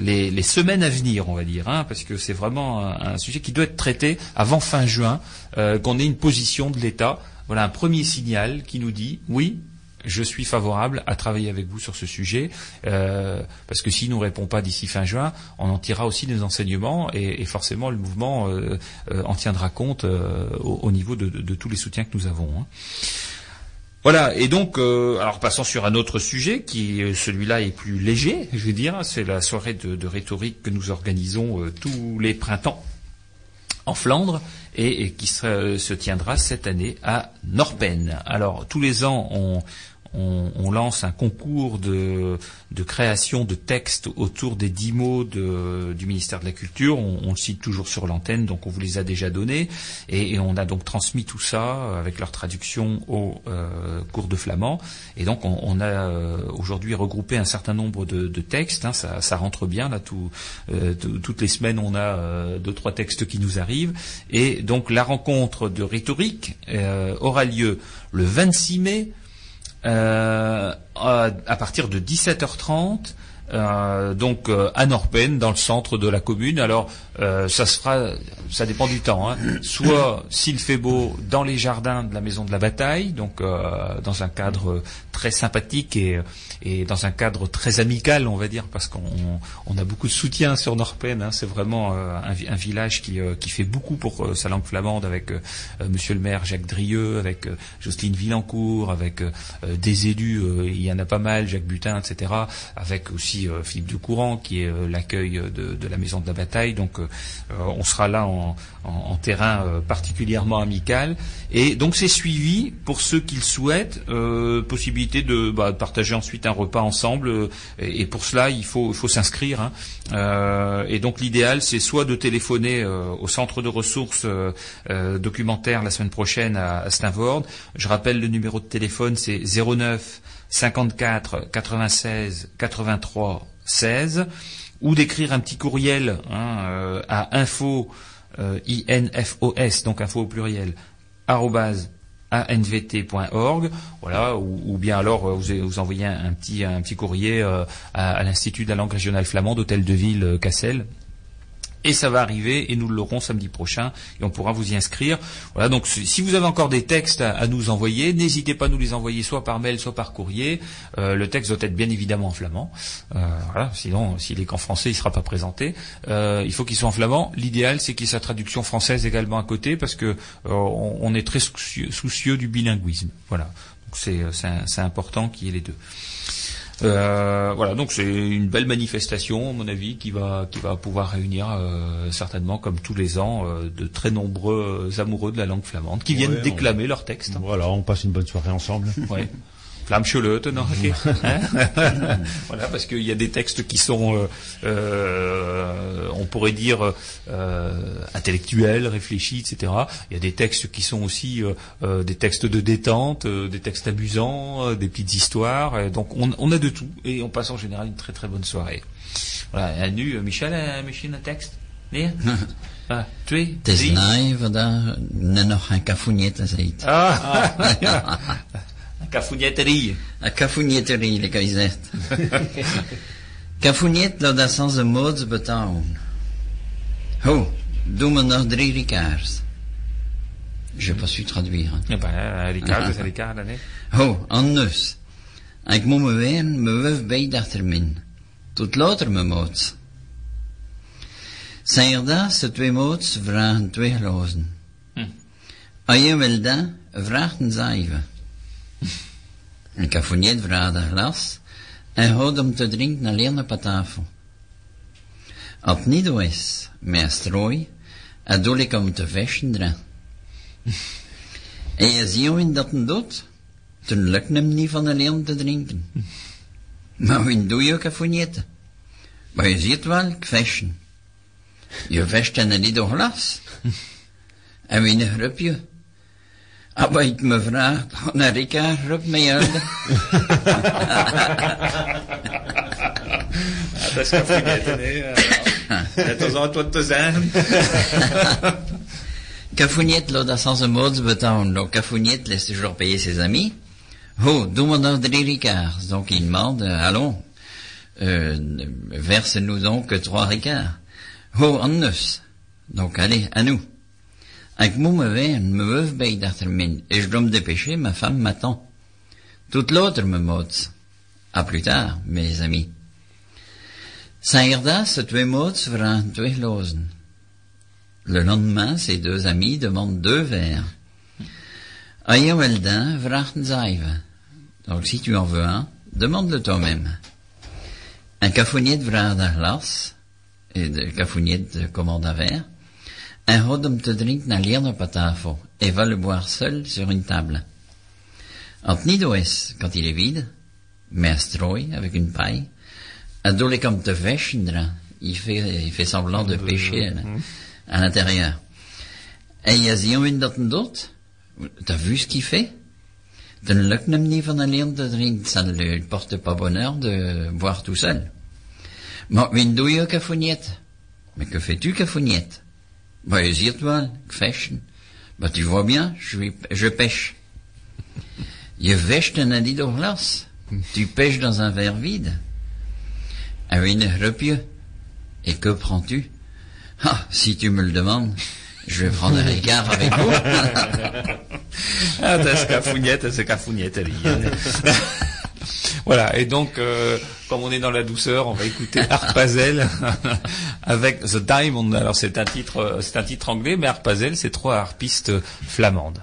les, semaines à venir, on va dire, hein, parce que c'est vraiment un, sujet qui doit être traité avant fin juin, euh, qu'on ait une position de l'État. Voilà un premier signal qui nous dit oui. Je suis favorable à travailler avec vous sur ce sujet, euh, parce que s'il ne nous répond pas d'ici fin juin, on en tirera aussi des enseignements et, forcément le mouvement euh, euh, en tiendra compte au, au niveau de tous les soutiens que nous avons. hein. Voilà, et donc, euh, alors passons sur un autre sujet qui, euh, celui-là, est plus léger, je veux dire, c'est la soirée de, rhétorique que nous organisons euh, tous les printemps en Flandre et, et qui se, se tiendra cette année à Norpen. Alors, tous les ans, on, on, lance un concours de, création de textes autour des dix mots du ministère de la Culture. On, on le cite toujours sur l'antenne, donc on vous les a déjà donnés. Et, on a donc transmis tout ça avec leur traduction au euh, cours de flamand. Et donc on, a euh, aujourd'hui regroupé un certain nombre de, textes. hein. ça, rentre bien là. Tout, euh, tout- toutes les semaines, on a euh, deux trois textes qui nous arrivent. Et donc la rencontre de rhétorique aura lieu le 26 mai à, à partir de 17h30. Euh, donc euh, à Norpen, dans le centre de la commune. Alors euh, ça se fera, ça dépend du temps. hein. Soit s'il fait beau dans les jardins de la maison de la bataille, donc euh, dans un cadre très sympathique et, dans un cadre très amical, on va dire, parce qu'on on a beaucoup de soutien sur Norpen. hein. C'est vraiment un, vi- un village qui, fait beaucoup pour sa langue flamande, avec Monsieur le maire Jacques Drieux, avec Jocelyne Villancourt, avec des élus, il y en a pas mal, Jacques Butin, etc. Avec aussi euh, Philippe de Courant, qui est euh, l'accueil de, la maison de la bataille. Donc euh, on sera là en, terrain particulièrement amical. Et donc c'est suivi, pour ceux qui le souhaitent, possibilité de, bah, de partager ensuite un repas ensemble. et, pour cela, il faut, s'inscrire. hein. Et donc l'idéal, c'est soit de téléphoner au centre de ressources documentaires la semaine prochaine à, à. Je rappelle le numéro de téléphone, c'est 09 54 96 83 16 ou d'écrire un petit courriel hein, euh, à info euh, infos donc info au pluriel arrobase anvt.org, voilà, ou, ou bien alors euh, vous, vous envoyez un, petit un petit courrier euh, à, à l'Institut de la langue régionale flamande, hôtel de ville Cassel. Et ça va arriver et nous l'aurons samedi prochain et on pourra vous y inscrire. Voilà, donc si vous avez encore des textes à, nous envoyer, n'hésitez pas à nous les envoyer soit par mail, soit par courrier. Euh, le texte doit être bien évidemment en flamand. Euh, voilà, sinon, s'il est qu'en français, il ne sera pas présenté. Euh, il faut qu'il soit en flamand. L'idéal, c'est qu'il y ait sa traduction française également à côté parce que euh, on, on est très soucieux, soucieux du bilinguisme. Voilà, donc c'est important qu'il y ait les deux. Euh, voilà, donc c'est une belle manifestation, à mon avis, qui va qui va pouvoir réunir euh, certainement, comme tous les ans, euh, de très nombreux amoureux de la langue flamande qui viennent déclamer leurs textes. Voilà, on passe une bonne soirée ensemble. Ouais. <laughs> Flamme non ok. Hein <laughs> Voilà, parce qu'il y a des textes qui sont, euh, euh, on pourrait dire, euh, intellectuels, réfléchis, etc. Il y a des textes qui sont aussi des textes de détente, euh, des textes amusants, euh, des petites histoires. Et donc on, on a de tout et on passe en général une très très bonne soirée. Voilà, nu, Michel, Michel, un texte? Nee? <laughs> Ah, twee? Het is naai vandaag ne nog een kafoenjet zegt. Ah, ja. <laughs> <laughs> Dat kan je zeggen. Kafoenjet, laat dat sans een modes betalen. Ho, doe me nog drie ricards. Je n'ai pas su traduire. hein. Ben, eh, Ricard is Ricard, hè. Ho, an neus. Ik moet me ween, me wuf bij dachter min. Tot later me moots. Zijn daar, ze twee moots vragen twee glazen. Hm. Als je wil dat. Een kafoeniet vraagt een glas en houdt hem te drinken alleen op de tafel. Als het niet zo is, met strooi, en doe ik hem te vesten erin. En je ziet hoe dat een doet? Toen lukt hem niet van alleen te drinken. Maar wie doe je kafoenieten? Maar je ziet wel, ik vesten. Je vest in een ieder glas. En wie een grupje? Ah, maar ik me vraag, naar ik haar grup mee houden? Ja, dat is Cafougnette, hè. Net als antwoord te zijn. Kafouniet, là, dat sans un mode beton. Donc, Kafouniet laisse toujours payer ses amis. Oh, donne-moi donc des ricards. Donc, il demande, allons, euh, verse-nous donc trois ricards. Oh, en neus. Donc, allez, à nous. Me ween, me wuf bij dachter min. Et je dois me dépêcher, ma femme m'attend. Toute l'autre me mots. À plus tard, mes amis. Ce twee mots vragen twee lozen. Le lendemain, ses deux amis demandent deux verres. Ayant Weldin, vraagt een zeven. Donc, si tu en veux un, demande-le toi-même. Un cafounier vraagt un glas, et de cafounier commande un verre. Un alleen op de tafel, et va le boire seul sur une table. Is, quand il est vide, un strooi, avec une paille, dolle comme te veschen, il fait, il fait semblant de pêcher, là, à l'intérieur. Hem dat een dood? T'as vu ce qu'il fait? Dan lukt hem niet van te drinken, ça ne lui porte pas bonheur de boire tout seul. Wie doe je cafouniette? Mais que fais-tu cafouniette? Bah, wel, ik veschen. Bah, tu vois bien, je, suis- je pêche. Je in een ieder glas. Tu pêches dans un verre vide. Een grupje? Et que prends-tu? Ah, si tu me le demandes, je vais prendre un ricard avec vous. <laughs> Ah, dat is Cafougnette, c'est Cafougnetterie. <laughs> Voilà, et donc, euh, comme on est dans la douceur, on va écouter Harpazel <laughs> avec The Diamond. Alors c'est un titre, euh, c'est un titre anglais, mais Harpazel, c'est trois harpistes flamandes.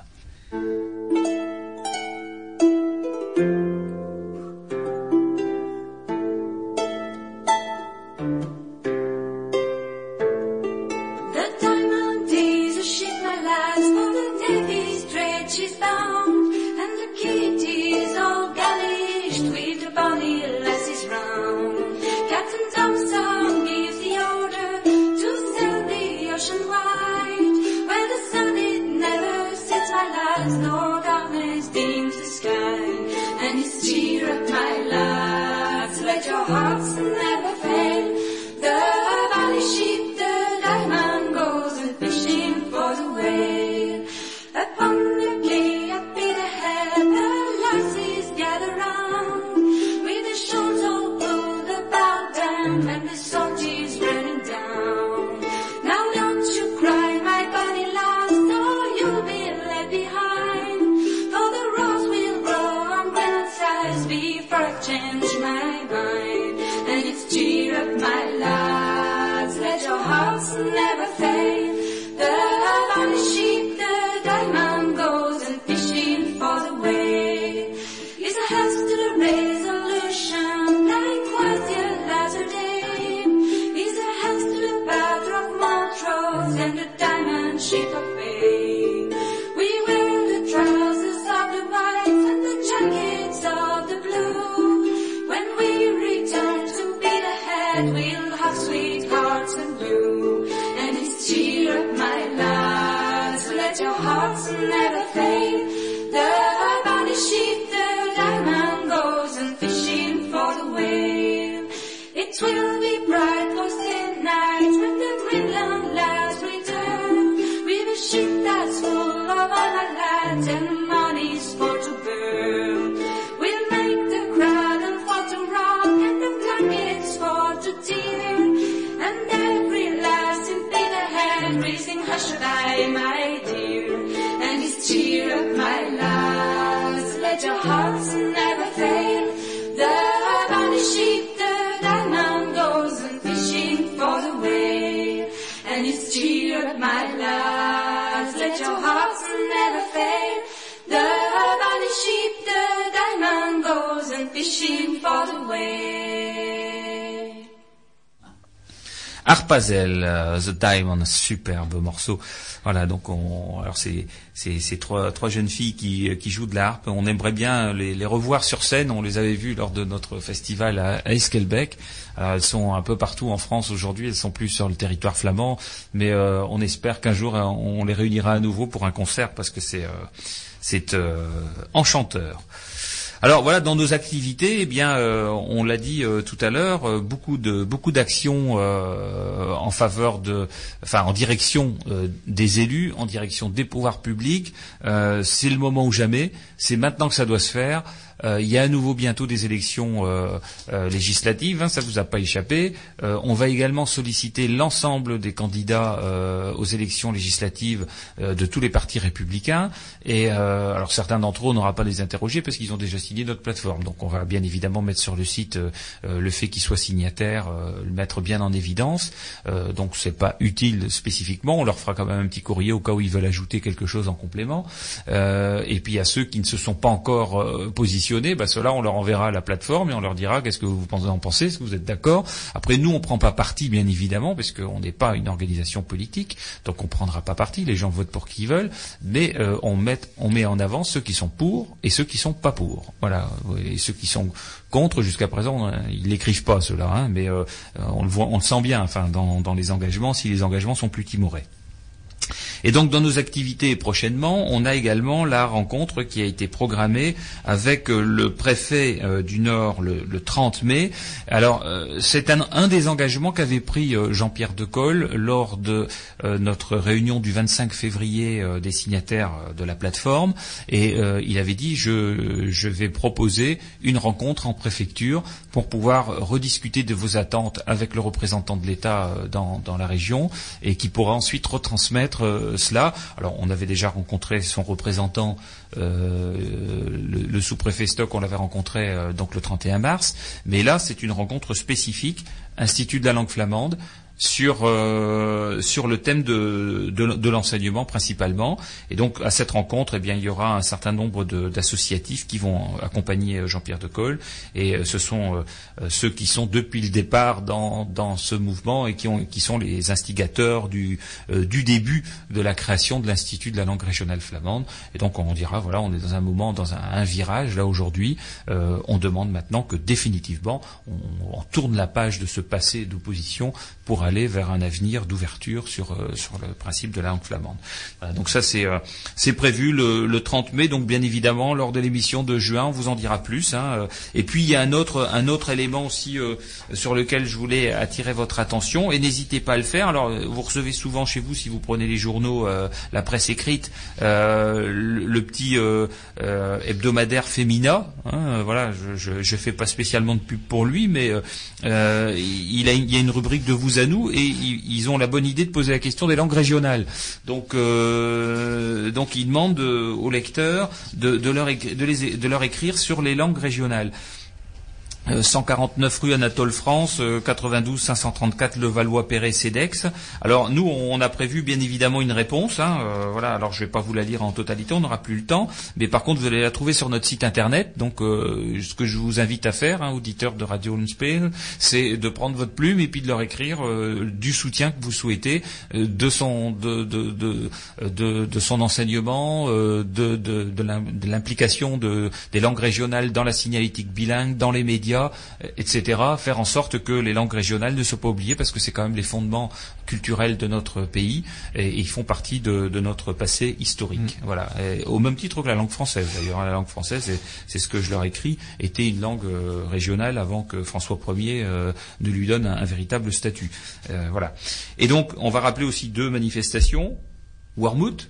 Harpazel, euh, The Diamond, superbe morceau. Voilà, donc on, alors c'est ces trois trois jeunes filles qui qui jouent de la harpe. On aimerait bien les, revoir sur scène. On les avait vues lors de notre festival à, à Esquelbec. Alors, elles sont un peu partout en France aujourd'hui. Elles sont plus sur le territoire flamand, mais euh, on espère qu'un jour euh, on les réunira à nouveau pour un concert parce que c'est euh, c'est euh, enchanteur. Alors voilà, dans nos activités, eh bien, euh, on l'a dit euh, tout à l'heure, euh, beaucoup de beaucoup d'actions en faveur de, enfin, en direction des élus, en direction des pouvoirs publics. C'est le moment ou jamais. C'est maintenant que ça doit se faire. Euh, il y a à nouveau bientôt des élections euh, euh, législatives, hein, ça vous a pas échappé. On va également solliciter l'ensemble des candidats aux élections législatives de tous les partis républicains. Et alors certains d'entre eux, n'aura pas les interroger parce qu'ils ont déjà signé notre plateforme. Donc on va bien évidemment mettre sur le site le fait qu'ils soient signataires, le mettre bien en évidence. Donc c'est pas utile spécifiquement. On leur fera quand même un petit courrier au cas où ils veulent ajouter quelque chose en complément. Et puis à ceux qui ne se sont pas encore euh, bah, on leur enverra la plateforme et on leur dira qu'est-ce que vous en pensez, est-ce que vous êtes d'accord. Après nous on prend pas parti bien évidemment parce qu'on n'est pas une organisation politique, donc on prendra pas parti. Les gens votent pour qui ils veulent, mais euh, on met on met en avant ceux qui sont pour et ceux qui sont pas pour. Voilà. Et ceux qui sont contre jusqu'à présent, ils l'écrivent pas ceux-là, hein, mais euh, on le voit, on le sent bien, enfin dans, dans les engagements, si les engagements sont plus timorés. Et donc dans nos activités prochainement, on a également la rencontre qui a été programmée avec euh, le préfet euh, du Nord le, le 30 mai. Alors euh, c'est un, des engagements qu'avait pris Jean-Pierre Decolle lors de notre réunion du 25 février des signataires de la plateforme. Et il avait dit je, vais proposer une rencontre en préfecture pour pouvoir rediscuter de vos attentes avec le représentant de l'État dans la région et qui pourra ensuite retransmettre euh, cela. Alors on avait déjà rencontré son représentant, euh, le, sous-préfet Stock, on l'avait rencontré euh, donc le 31 mars, mais là c'est une rencontre spécifique, Institut de la langue flamande, sur euh, sur le thème de, de, de l'enseignement principalement. Et donc à cette rencontre, eh bien il y aura un certain nombre de- d'associatifs qui vont accompagner euh, Jean-Pierre Decolle. Et euh, ce sont euh, ceux qui sont depuis le départ dans dans ce mouvement et qui ont qui sont les instigateurs du du début de la création de l'Institut de la langue régionale flamande. Et donc on dira voilà, on est dans un moment, dans un, virage là aujourd'hui. On demande maintenant que définitivement on, on tourne la page de ce passé d'opposition pour aller vers un avenir d'ouverture sur euh, sur le principe de la langue flamande. Donc ça c'est euh, c'est prévu le, le 30 mai. Donc bien évidemment lors de l'émission de juin on vous en dira plus. hein, euh. Et puis il y a un autre un autre élément aussi sur lequel je voulais attirer votre attention et n'hésitez pas à le faire. Alors vous recevez souvent chez vous si vous prenez les journaux, la presse écrite, le, petit hebdomadaire Femina. hein, voilà, je, je je fais pas spécialement de pub pour lui, mais il, a, il y a une rubrique de vous à nous et ils, ont la bonne idée de poser la question des langues régionales. Donc, euh, donc ils demandent euh, aux lecteurs de leur écrire sur les langues régionales. Euh, 149 rue Anatole France, euh, 92 534 Le Valois Perret Cedex. Alors nous on a prévu bien évidemment une réponse. Hein, euh, voilà, alors je vais pas vous la lire en totalité, on n'aura plus le temps. Mais par contre vous allez la trouver sur notre site internet. Donc euh, ce que je vous invite à faire, hein, auditeurs de Radio Unspel, c'est de prendre votre plume et puis de leur écrire euh, du soutien que vous souhaitez euh, de son enseignement, euh, de de, de l'im- de l'implication de des langues régionales dans la signalétique bilingue, dans les médias, euh, etc. Faire en sorte que les langues régionales ne soient pas oubliées parce que c'est quand même les fondements culturels de notre pays et, et ils font partie de, de notre passé historique. Voilà. Et au même titre que la langue française d'ailleurs. La langue française, c'est ce que je leur écris, était une langue euh, régionale avant que François Ier euh, ne lui donne un, un véritable statut. Euh, voilà. Et donc on va rappeler aussi deux manifestations. Warmouth,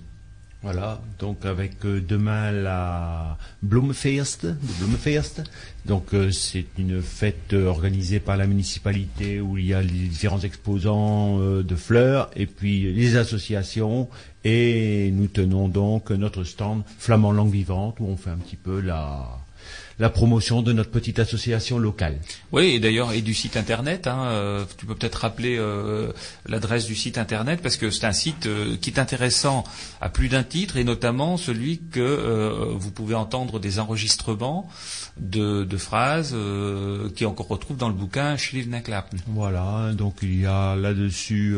Voilà, donc avec euh, demain la Blumfeest, de Blumfeest. Donc euh, c'est une fête euh, organisée par la municipalité où il y a les différents exposants euh, de fleurs et puis les associations et nous tenons donc notre stand Flamand Langue Vivante où on fait un petit peu la la promotion de notre petite association locale. Oui, et d'ailleurs, et du site internet. Hein, euh, tu peux peut-être rappeler euh, l'adresse du site internet parce que c'est un site euh, qui est intéressant à plus d'un titre et notamment celui que euh, vous pouvez entendre des enregistrements de, de phrases euh, qui qu'on retrouve dans le bouquin Schlievenaklappen. Voilà, donc il y a là-dessus,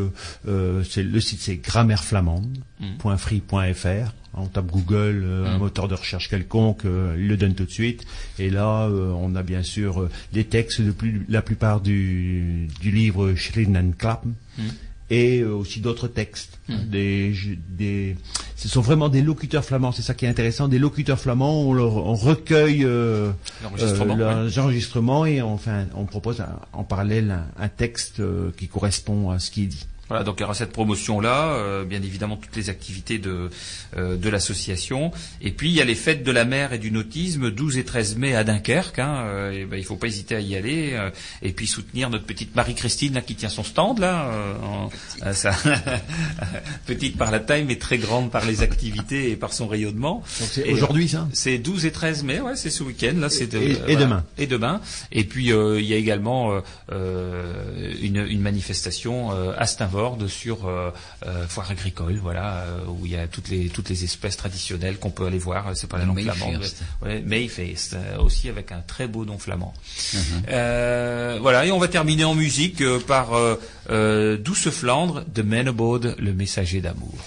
euh, c'est le site c'est grammaireflamande.free.fr. On tape Google, euh, un Mm. moteur de recherche quelconque, euh, il le donne tout de suite. Et là, euh, on a bien sûr euh, les textes de plus, la plupart du, du livre Schlievenaklappen. Mm. Et euh, aussi d'autres textes. Des, des, ce sont vraiment des locuteurs flamands, c'est ça qui est intéressant. Des locuteurs flamands, on, leur- on recueille euh, L'enregistrement, euh, leurs enregistrements et enfin on propose un- en parallèle un, un texte euh, qui correspond à ce qui est dit. Voilà, donc il y aura cette promotion-là, euh, bien évidemment toutes les activités de, euh, de l'association. Et puis il y a les fêtes de la mer et du nautisme, 12 et 13 mai à Dunkerque. Hein, euh, et ben, il faut pas hésiter à y aller. euh, et puis soutenir notre petite Marie-Christine là, qui tient son stand là. euh, en- ça- <laughs> petite par la taille, mais très grande par les activités et par son rayonnement. Donc c'est Et, aujourd'hui ça C'est 12 et 13 mai, ouais, c'est ce week-end. Là, c'est de- Et- et voilà. demain. Et demain. Et puis euh, il y a également une, une manifestation à Sur euh, euh, foire agricole, voilà, euh, où il y a toutes les toutes les espèces traditionnelles qu'on peut aller voir. C'est pas la langue flamande. Ouais, Mayfeest, euh, aussi avec un très beau nom flamand. Euh, voilà, et on va terminer en musique par Douce Flandre de Menobode, le messager d'amour.